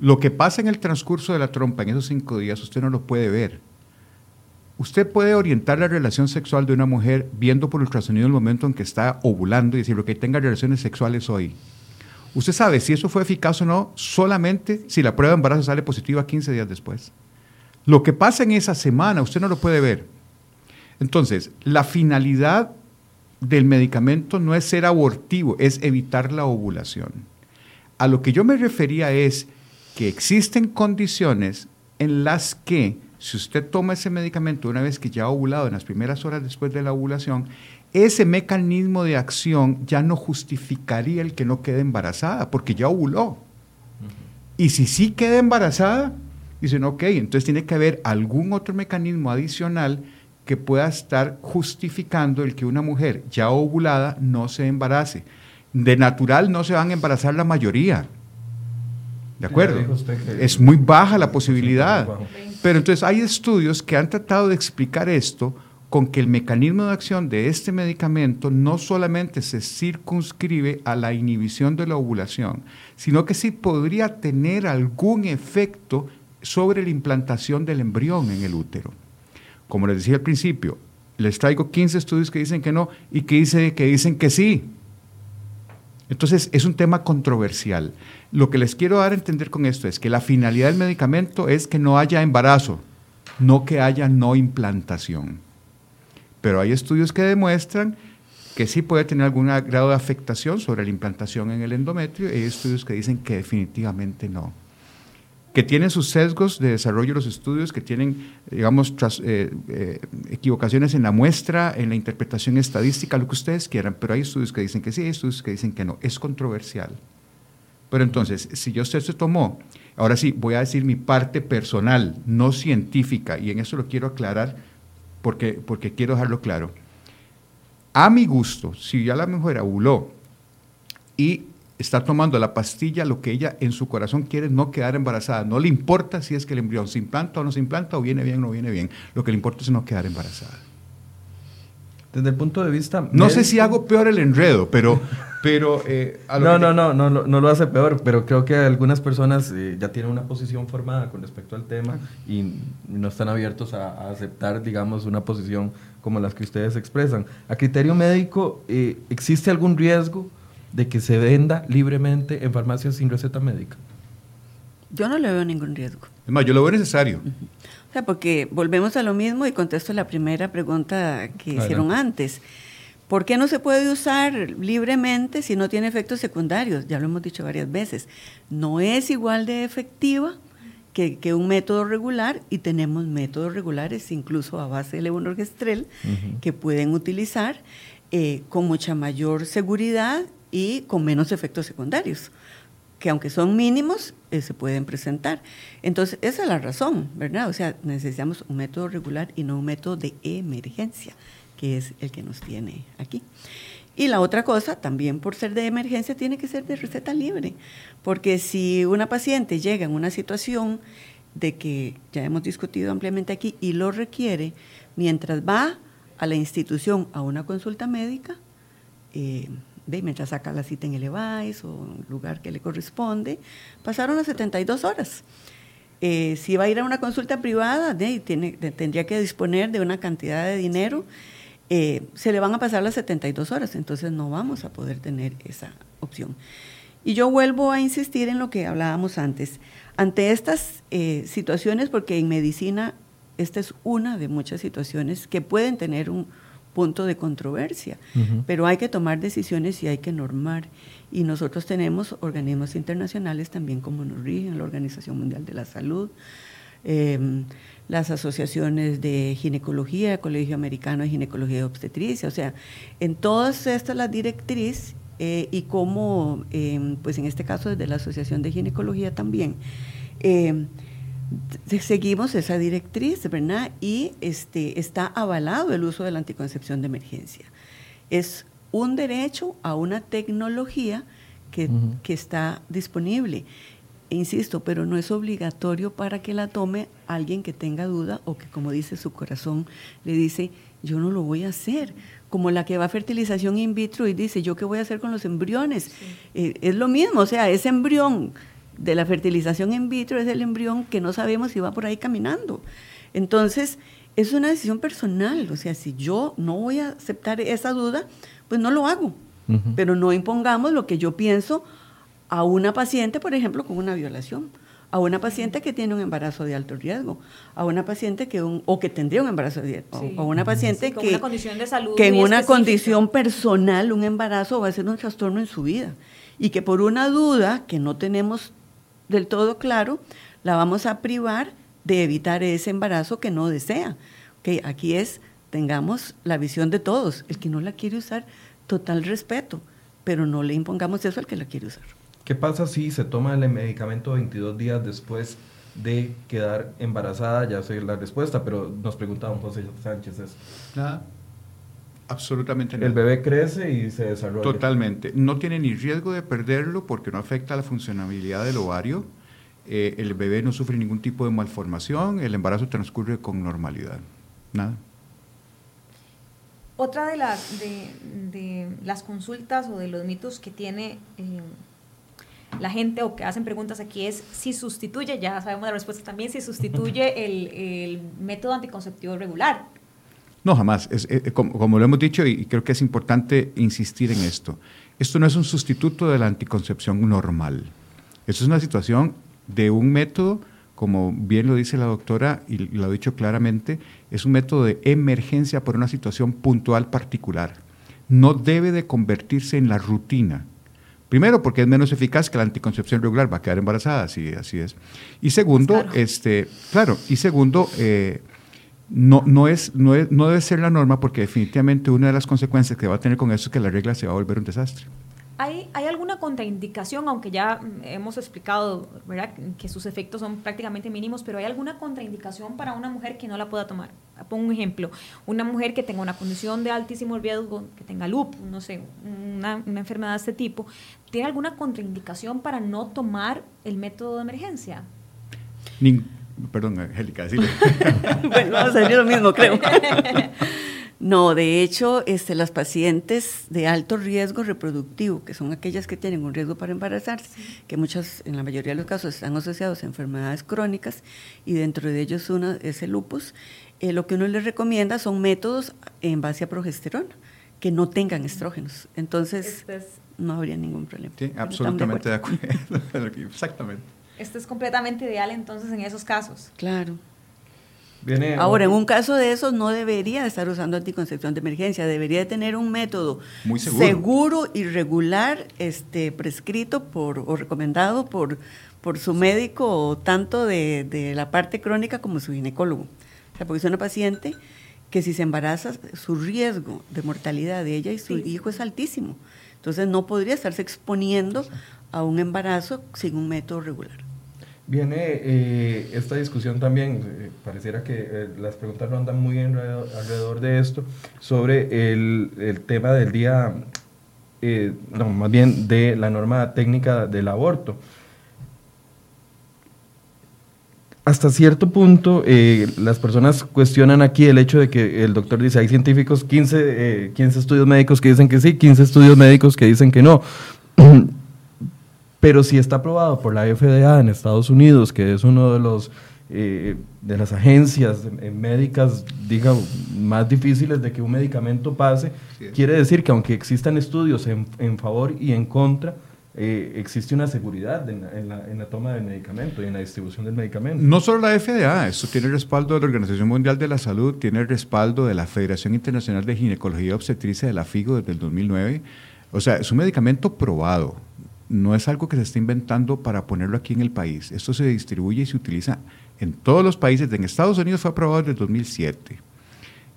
Lo que pasa en el transcurso de la trompa en esos cinco días, usted no lo puede ver. Usted puede orientar la relación sexual de una mujer viendo por ultrasonido el momento en que está ovulando y decir, que tenga relaciones sexuales hoy. Usted sabe si eso fue eficaz o no solamente si la prueba de embarazo sale positiva 15 días después. Lo que pasa en esa semana, usted no lo puede ver. Entonces, la finalidad del medicamento no es ser abortivo, es evitar la ovulación. A lo que yo me refería es que existen condiciones en las que si usted toma ese medicamento una vez que ya ha ovulado en las primeras horas después de la ovulación, ese mecanismo de acción ya no justificaría el que no quede embarazada, porque ya ovuló. Y si sí queda embarazada, dicen, ok, entonces tiene que haber algún otro mecanismo adicional que pueda estar justificando el que una mujer ya ovulada no se embarace. De natural no se van a embarazar la mayoría. ¿De acuerdo? Es muy baja la posibilidad. Pero entonces hay estudios que han tratado de explicar esto con que el mecanismo de acción de este medicamento no solamente se circunscribe a la inhibición de la ovulación, sino que sí podría tener algún efecto sobre la implantación del embrión en el útero. Como les decía al principio, les traigo 15 estudios que dicen que no y que, dice, que dicen que sí. Entonces, es un tema controversial. Lo que les quiero dar a entender con esto es que la finalidad del medicamento es que no haya embarazo, no que haya no implantación. Pero hay estudios que demuestran que sí puede tener algún grado de afectación sobre la implantación en el endometrio y hay estudios que dicen que definitivamente no que tienen sus sesgos de desarrollo de los estudios, que tienen, digamos, eh, eh, equivocaciones en la muestra, en la interpretación estadística, lo que ustedes quieran, pero hay estudios que dicen que sí, hay estudios que dicen que no. Es controversial. Pero entonces, si yo usted se tomó, ahora sí, voy a decir mi parte personal, no científica, y en eso lo quiero aclarar porque, porque quiero dejarlo claro. A mi gusto, si ya la mujer ovuló y está tomando la pastilla, lo que ella en su corazón quiere es no quedar embarazada. No le importa si es que el embrión se implanta o no se implanta, o viene bien o no viene bien. Lo que le importa es no quedar embarazada. Desde el punto de vista... No sé si hago peor el enredo, pero... pero eh, no, no, no, no, no, lo hace peor, pero creo que algunas personas eh, ya tienen una posición formada con respecto al tema y no están abiertos a, aceptar, digamos, una posición como las que ustedes expresan. A criterio médico, eh, ¿existe algún riesgo de que se venda libremente en farmacias sin receta médica? Yo no le veo ningún riesgo. Es más, yo lo veo necesario. O sea, porque volvemos a lo mismo y contesto la primera pregunta que hicieron antes. ¿Por qué no se puede usar libremente si no tiene efectos secundarios? Ya lo hemos dicho varias veces. No es igual de efectiva que, que, un método regular y tenemos métodos regulares incluso a base de levonorgestrel que pueden utilizar eh, con mucha mayor seguridad y con menos efectos secundarios que aunque son mínimos, eh, se pueden presentar. Entonces, esa es la razón, ¿verdad? O sea, necesitamos un método regular y no un método de emergencia, que es el que nos tiene aquí. Y la otra cosa, también por ser de emergencia, tiene que ser de receta libre, porque si una paciente llega en una situación de que ya hemos discutido ampliamente aquí y lo requiere, mientras va a la institución a una consulta médica, eh, mientras saca la cita en el EVAIS o el lugar que le corresponde, pasaron las 72 horas. Eh, si va a ir a una consulta privada, de, tiene, tendría que disponer de una cantidad de dinero, eh, se le van a pasar las 72 horas, entonces no vamos a poder tener esa opción. Y yo vuelvo a insistir en lo que hablábamos antes. Ante estas eh, situaciones, porque en medicina esta es una de muchas situaciones que pueden tener un, punto de controversia, pero hay que tomar decisiones y hay que normar. Y nosotros tenemos organismos internacionales también como nos rigen, la Organización Mundial de la Salud, em, las asociaciones de ginecología, el Colegio Americano de Ginecología y Obstetricia, o sea, en todas estas las directrices eh, y como, em, pues en este caso desde la Asociación de Ginecología también, em, seguimos esa directriz, ¿verdad? Y este, está avalado el uso de la anticoncepción de emergencia. Es un derecho a una tecnología que, que está disponible. insisto, pero no es obligatorio para que la tome alguien que tenga duda o que, como dice su corazón, le dice, yo no lo voy a hacer. Como la que va a fertilización in vitro y dice, ¿yo qué voy a hacer con los embriones? Eh, es lo mismo, o sea, ese embrión de la fertilización in vitro es el embrión que no sabemos si va por ahí caminando. Entonces, es una decisión personal. O sea, si yo no voy a aceptar esa duda, pues no lo hago. Pero no impongamos lo que yo pienso a una paciente, por ejemplo, con una violación, a una paciente que tiene un embarazo de alto riesgo, a una paciente que un, o que tendría un embarazo de riesgo, o una paciente que, una condición de salud que en una condición personal un embarazo va a ser un trastorno en su vida y que por una duda que no tenemos del todo claro, la vamos a privar de evitar ese embarazo que no desea. Okay, aquí es, tengamos la visión de todos. El que no la quiere usar, total respeto, pero no le impongamos eso al que la quiere usar. ¿Qué pasa si se toma el medicamento 22 días después de quedar embarazada? Ya sé la respuesta, pero nos preguntaba un José Sánchez eso. Nada. Absolutamente nada. El bebé crece y se desarrolla. Totalmente. No tiene ni riesgo de perderlo porque no afecta la funcionabilidad del ovario. Eh, el bebé no sufre ningún tipo de malformación. El embarazo transcurre con normalidad. Nada. Otra de las, de, las consultas o de los mitos que tiene eh, la gente o que hacen preguntas aquí es si sustituye, ya sabemos la respuesta también, si sustituye el, el método anticonceptivo regular. No, jamás. Es, eh, como, lo hemos dicho y creo que es importante insistir en esto, esto no es un sustituto de la anticoncepción normal. Esto es una situación de un método, como bien lo dice la doctora y lo ha dicho claramente, es un método de emergencia por una situación puntual particular. No debe de convertirse en la rutina. Primero, porque es menos eficaz que la anticoncepción regular, va a quedar embarazada, así, así es. Y segundo, claro. este, claro, y segundo, eh, no, no, es, no, no debe ser la norma porque definitivamente una de las consecuencias que va a tener con eso es que la regla se va a volver un desastre. ¿Hay, ¿Hay alguna contraindicación, aunque ya hemos explicado ¿verdad? que sus efectos son prácticamente mínimos, pero hay alguna contraindicación para una mujer que no la pueda tomar? Pongo un ejemplo, una mujer que tenga una condición de altísimo riesgo, que tenga lupus, no sé, una, una enfermedad de este tipo, ¿tiene alguna contraindicación para no tomar el método de emergencia? Perdón, Angélica, bueno, va a salir lo mismo, creo. No, de hecho, este, las pacientes de alto riesgo reproductivo, que son aquellas que tienen un riesgo para embarazarse, que muchas, en la mayoría de los casos, están asociados a enfermedades crónicas y dentro de ellos una es el lupus, eh, lo que uno les recomienda son métodos en base a progesterona, que no tengan estrógenos. Entonces, este no habría ningún problema. Sí, absolutamente de acuerdo. Exactamente. Esto es completamente ideal entonces en esos casos. Claro. Ahora, en un caso de esos no debería estar usando anticoncepción de emergencia, debería tener un método Muy seguro. y regular, este, prescrito por, o recomendado por, por su médico, tanto de, de la parte crónica como su ginecólogo. O sea, porque es una paciente que si se embaraza, su riesgo de mortalidad de ella y su hijo es altísimo. Entonces no podría estarse exponiendo a un embarazo sin un método regular. Viene eh, esta discusión también, eh, pareciera que eh, las preguntas no andan muy alrededor, de esto, sobre el, el tema del día, no, más bien de la norma técnica del aborto. Hasta cierto punto, las personas cuestionan aquí el hecho de que el doctor dice, hay científicos, 15, 15 estudios médicos que dicen que sí, 15 estudios médicos que dicen que no. Pero si está aprobado por la FDA en Estados Unidos, que es uno de los eh, de las agencias médicas, diga, más difíciles de que un medicamento pase, quiere decir que aunque existan estudios en, en favor y en contra, eh, existe una seguridad en la, en, la, toma del medicamento y en la distribución del medicamento. No solo la FDA, esto tiene el respaldo de la Organización Mundial de la Salud, tiene el respaldo de la Federación Internacional de Ginecología y Obstetricia de la FIGO desde el 2009. O sea, es un medicamento probado no es algo que se está inventando para ponerlo aquí en el país. Esto se distribuye y se utiliza en todos los países. En Estados Unidos fue aprobado desde 2007.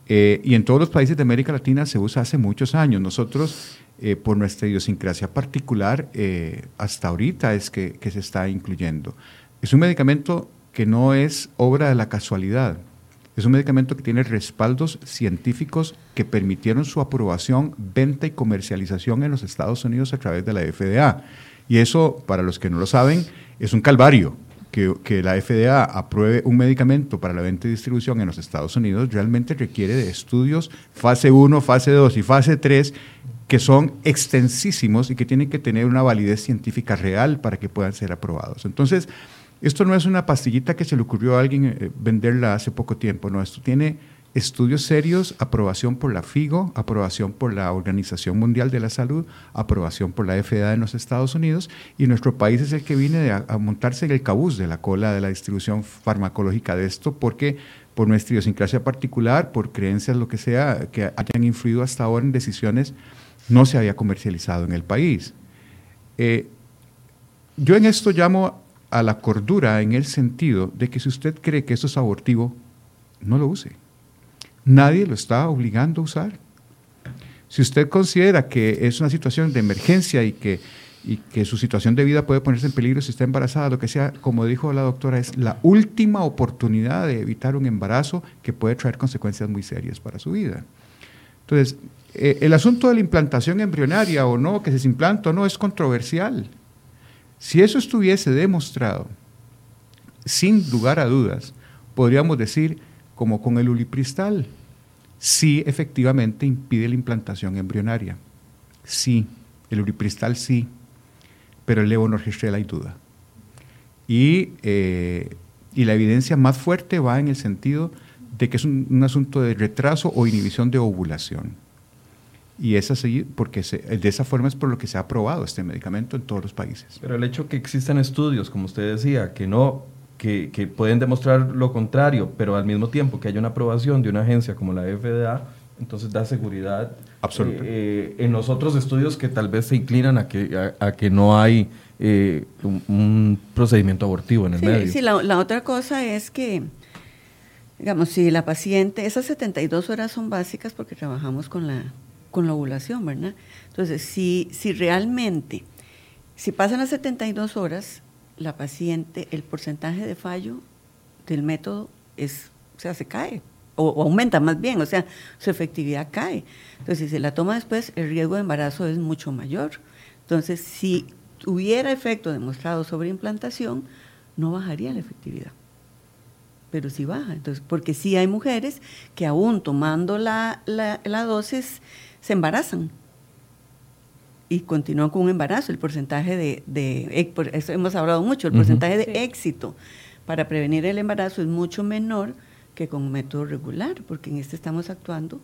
Eh, y en todos los países de América Latina se usa hace muchos años. Nosotros, eh, por nuestra idiosincrasia particular, eh, hasta ahorita es que, que se está incluyendo. Es un medicamento que no es obra de la casualidad. Es un medicamento que tiene respaldos científicos que permitieron su aprobación, venta y comercialización en los Estados Unidos a través de la FDA. Y eso, para los que no lo saben, es un calvario. Que, la FDA apruebe un medicamento para la venta y distribución en los Estados Unidos realmente requiere de estudios fase 1, fase 2 y fase 3 que son extensísimos y que tienen que tener una validez científica real para que puedan ser aprobados. Entonces, esto no es una pastillita que se le ocurrió a alguien eh, venderla hace poco tiempo, no, esto tiene estudios serios, aprobación por la FIGO, aprobación por la Organización Mundial de la Salud, aprobación por la FDA en los Estados Unidos y nuestro país es el que viene a, montarse en el cabuz de la cola de la distribución farmacológica de esto porque por nuestra idiosincrasia particular, por creencias, lo que sea, que hayan influido hasta ahora en decisiones, no se había comercializado en el país. Eh, yo en esto llamo a la cordura en el sentido de que si usted cree que eso es abortivo, no lo use. Nadie lo está obligando a usar. Si usted considera que es una situación de emergencia y que, y que su situación de vida puede ponerse en peligro si está embarazada, lo que sea, como dijo la doctora, es la última oportunidad de evitar un embarazo que puede traer consecuencias muy serias para su vida. Entonces, eh, el asunto de la implantación embrionaria o no, que se implanta o no, es controversial. Si eso estuviese demostrado, sin lugar a dudas, podríamos decir, como con el ulipristal, sí efectivamente impide la implantación embrionaria. Sí, el ulipristal sí, pero el levonorgestrel hay duda. Y, eh, y, la evidencia más fuerte va en el sentido de que es un asunto de retraso o inhibición de ovulación. Y es así porque de esa forma es por lo que se ha aprobado este medicamento en todos los países. Pero el hecho que existan estudios, como usted decía, que no que, que, pueden demostrar lo contrario, pero al mismo tiempo que haya una aprobación de una agencia como la FDA, entonces da seguridad Absoluta. Eh, en los otros estudios que tal vez se inclinan a que, a, que no hay eh, un, procedimiento abortivo en el medio. Sí, la, la, otra cosa es que, digamos, si la paciente, esas 72 horas son básicas porque trabajamos con la con la ovulación, ¿verdad? Entonces, si, si realmente, si pasan las 72 horas, la paciente, el porcentaje de fallo del método es, o sea, se cae, o, aumenta más bien, o sea, su efectividad cae. Entonces, si se la toma después, el riesgo de embarazo es mucho mayor. Entonces, si hubiera efecto demostrado sobre implantación, no bajaría la efectividad. Pero sí baja, entonces, porque sí hay mujeres que aún tomando la, la, la dosis se embarazan y continúan con un embarazo. El porcentaje de, de eso hemos hablado mucho, el porcentaje de éxito para prevenir el embarazo es mucho menor que con un método regular, porque en este estamos actuando,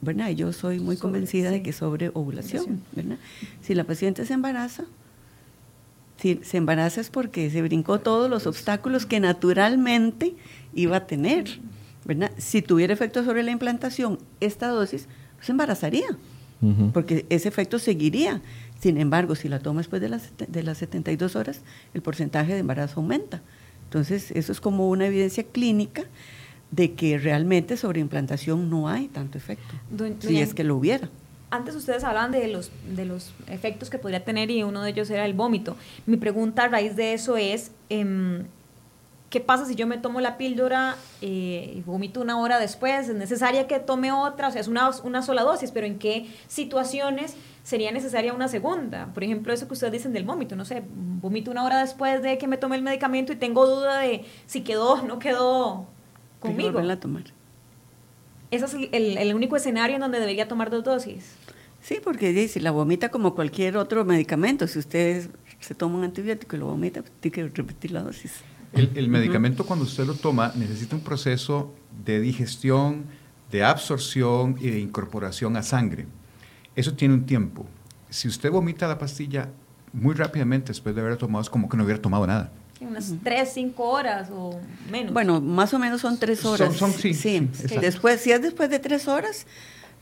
¿verdad? Yo soy muy convencida de que sobre ovulación, ¿verdad? Si la paciente se embaraza, Si se embaraza es porque se brincó todos los obstáculos que naturalmente iba a tener. ¿verdad? Si tuviera efecto sobre la implantación, esta dosis se embarazaría, porque ese efecto seguiría. Sin embargo, si la toma después de las, de las 72 horas, el porcentaje de embarazo aumenta. Entonces, eso es como una evidencia clínica de que realmente sobre implantación no hay tanto efecto, si es que lo hubiera. Antes ustedes hablaban de los, de los efectos que podría tener y uno de ellos era el vómito. Mi pregunta a raíz de eso es, em, ¿qué pasa si yo me tomo la píldora eh, y vomito una hora después? ¿Es necesaria que tome otra? O sea, es una, una sola dosis, pero ¿en qué situaciones sería necesaria una segunda? Por ejemplo, eso que ustedes dicen del vómito, no sé, vomito una hora después de que me tomé el medicamento y tengo duda de si quedó o no quedó conmigo. a tomar. ¿Ese es el, el, único escenario en donde debería tomar dos dosis? Sí, porque si la vomita como cualquier otro medicamento, si usted se toma un antibiótico y lo vomita, tiene que repetir la dosis. El, medicamento cuando usted lo toma necesita un proceso de digestión, de absorción y de incorporación a sangre. Eso tiene un tiempo. Si usted vomita la pastilla muy rápidamente después de haberla tomado, es como que no hubiera tomado nada. Unas tres, cinco horas o menos. Bueno, más o menos son tres horas. Son, sí, sí, después, si es después de tres horas,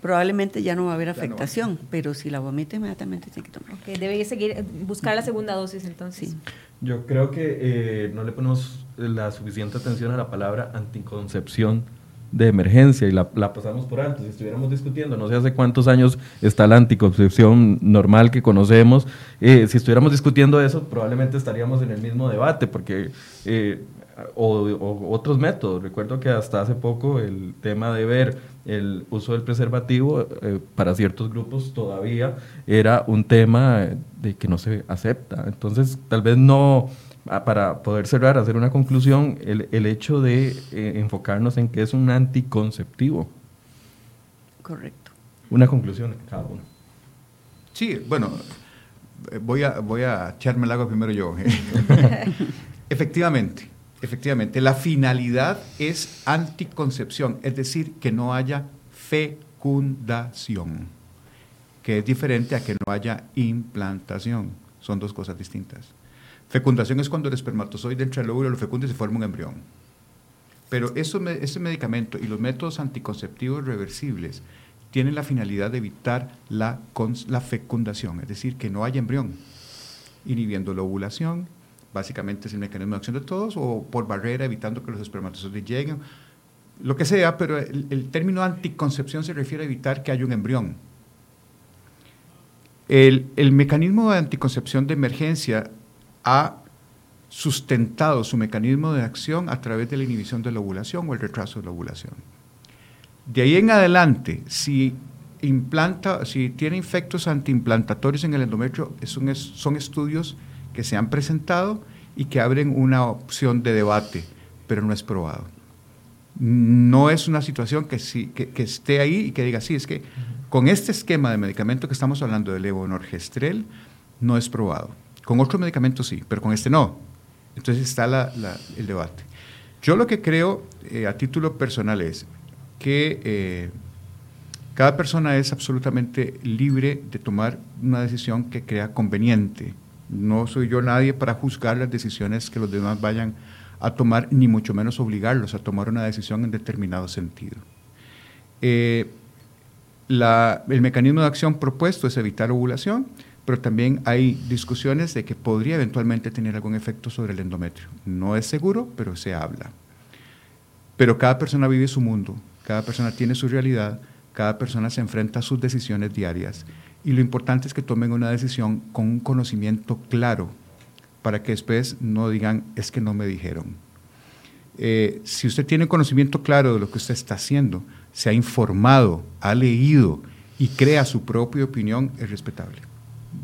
probablemente ya no va a haber afectación, pero si la vomita inmediatamente tiene que tomar. debe seguir, buscar la segunda dosis entonces. Yo creo que eh, no le ponemos la suficiente atención a la palabra anticoncepción de emergencia y la, pasamos por alto. Si estuviéramos discutiendo, no sé hace cuántos años está la anticoncepción normal que conocemos, eh, si estuviéramos discutiendo eso, probablemente estaríamos en el mismo debate, porque eh, o, otros métodos. Recuerdo que hasta hace poco el tema de ver el uso del preservativo eh, para ciertos grupos todavía era un tema de que no se acepta. Entonces, tal vez no, ah, para poder cerrar, hacer una conclusión, el, el hecho de eh, enfocarnos en que es un anticonceptivo. Correcto. Una conclusión cada uno. Sí, bueno, eh, voy a, voy a echarme el agua primero yo. Efectivamente, Efectivamente, la finalidad es anticoncepción, es decir, que no haya fecundación, que es diferente a que no haya implantación. Son dos cosas distintas. Fecundación es cuando el espermatozoide entra al óvulo, lo fecunda y se forma un embrión. Pero eso, ese medicamento y los métodos anticonceptivos reversibles tienen la finalidad de evitar la, la fecundación, es decir, que no haya embrión, inhibiendo la ovulación, básicamente es el mecanismo de acción de todos, o por barrera, evitando que los espermatozoides lleguen, lo que sea, pero el, término anticoncepción se refiere a evitar que haya un embrión. El, el, mecanismo de anticoncepción de emergencia ha sustentado su mecanismo de acción a través de la inhibición de la ovulación o el retraso de la ovulación. De ahí en adelante, si implanta, si tiene efectos antiimplantatorios en el endometrio, son, son estudios que se han presentado y que abren una opción de debate, pero no es probado. No es una situación que, sí, que, esté ahí y que diga, sí, es que con este esquema de medicamento que estamos hablando del levonorgestrel, no es probado. Con otro medicamento sí, pero con este no. Entonces está el debate. Yo lo que creo eh, a título personal es que eh, cada persona es absolutamente libre de tomar una decisión que crea conveniente no soy yo nadie para juzgar las decisiones que los demás vayan a tomar, ni mucho menos obligarlos a tomar una decisión en determinado sentido. Eh, el mecanismo de acción propuesto es evitar ovulación, pero también hay discusiones de que podría eventualmente tener algún efecto sobre el endometrio. No es seguro, pero se habla. Pero cada persona vive su mundo, cada persona tiene su realidad, cada persona se enfrenta a sus decisiones diarias y lo importante es que tomen una decisión con un conocimiento claro para que después no digan, es que no me dijeron. Eh, si usted tiene conocimiento claro de lo que usted está haciendo, se ha informado, ha leído y crea su propia opinión, es respetable.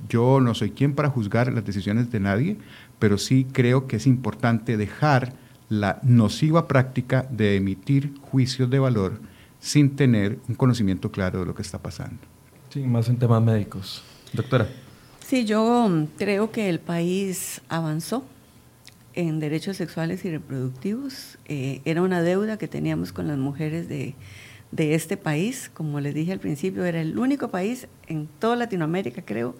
Yo no soy quien para juzgar las decisiones de nadie, pero sí creo que es importante dejar la nociva práctica de emitir juicios de valor sin tener un conocimiento claro de lo que está pasando. Sí, más en temas médicos. Doctora. Sí, yo creo que el país avanzó en derechos sexuales y reproductivos. Eh, era una deuda que teníamos con las mujeres de, de este país. Como les dije al principio, era el único país en toda Latinoamérica, creo,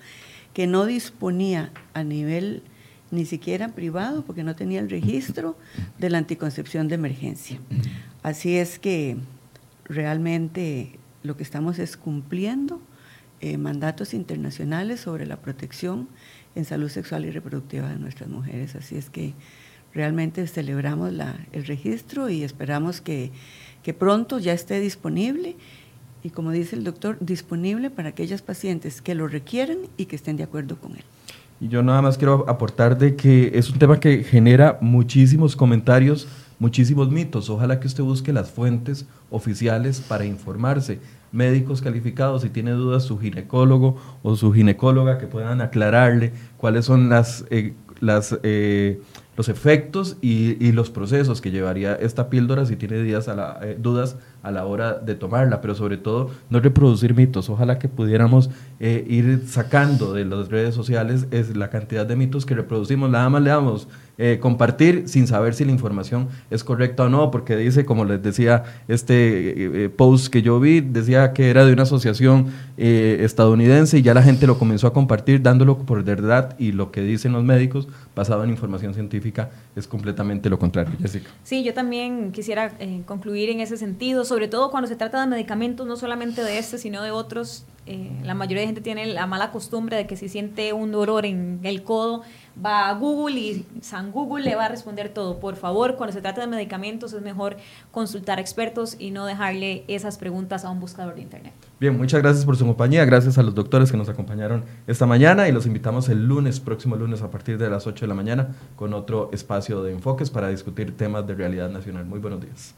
que no disponía a nivel ni siquiera privado, porque no tenía el registro de la anticoncepción de emergencia. Así es que realmente lo que estamos es cumpliendo eh, mandatos internacionales sobre la protección en salud sexual y reproductiva de nuestras mujeres. Así es que realmente celebramos el registro y esperamos que, que pronto ya esté disponible y como dice el doctor, disponible para aquellas pacientes que lo requieren y que estén de acuerdo con él. Y yo nada más quiero aportar de que es un tema que genera muchísimos comentarios, muchísimos mitos. Ojalá que usted busque las fuentes oficiales para informarse. Médicos calificados, si tiene dudas, su ginecólogo o su ginecóloga que puedan aclararle cuáles son las, eh, las eh, los efectos y, los procesos que llevaría esta píldora si tiene a la, eh, dudas a la hora de tomarla, pero sobre todo no reproducir mitos. Ojalá que pudiéramos ir sacando de las redes sociales es la cantidad de mitos que reproducimos. Nada más le damos eh, compartir sin saber si la información es correcta o no, porque dice, como les decía, este post que yo vi, decía que era de una asociación estadounidense y ya la gente lo comenzó a compartir dándolo por verdad y lo que dicen los médicos basado en información científica es completamente lo contrario. Jessica. Sí, yo también quisiera eh, concluir en ese sentido, sobre todo cuando se trata de medicamentos, no solamente de este, sino de otros. Eh, la mayoría de gente tiene la mala costumbre de que si siente un dolor en el codo, va a Google y San Google le va a responder todo. Por favor, cuando se trata de medicamentos es mejor consultar expertos y no dejarle esas preguntas a un buscador de Internet. Bien, muchas gracias por su compañía, gracias a los doctores que nos acompañaron esta mañana y los invitamos el lunes, próximo lunes a partir de las 8 de la mañana con otro espacio de enfoques para discutir temas de realidad nacional. Muy buenos días.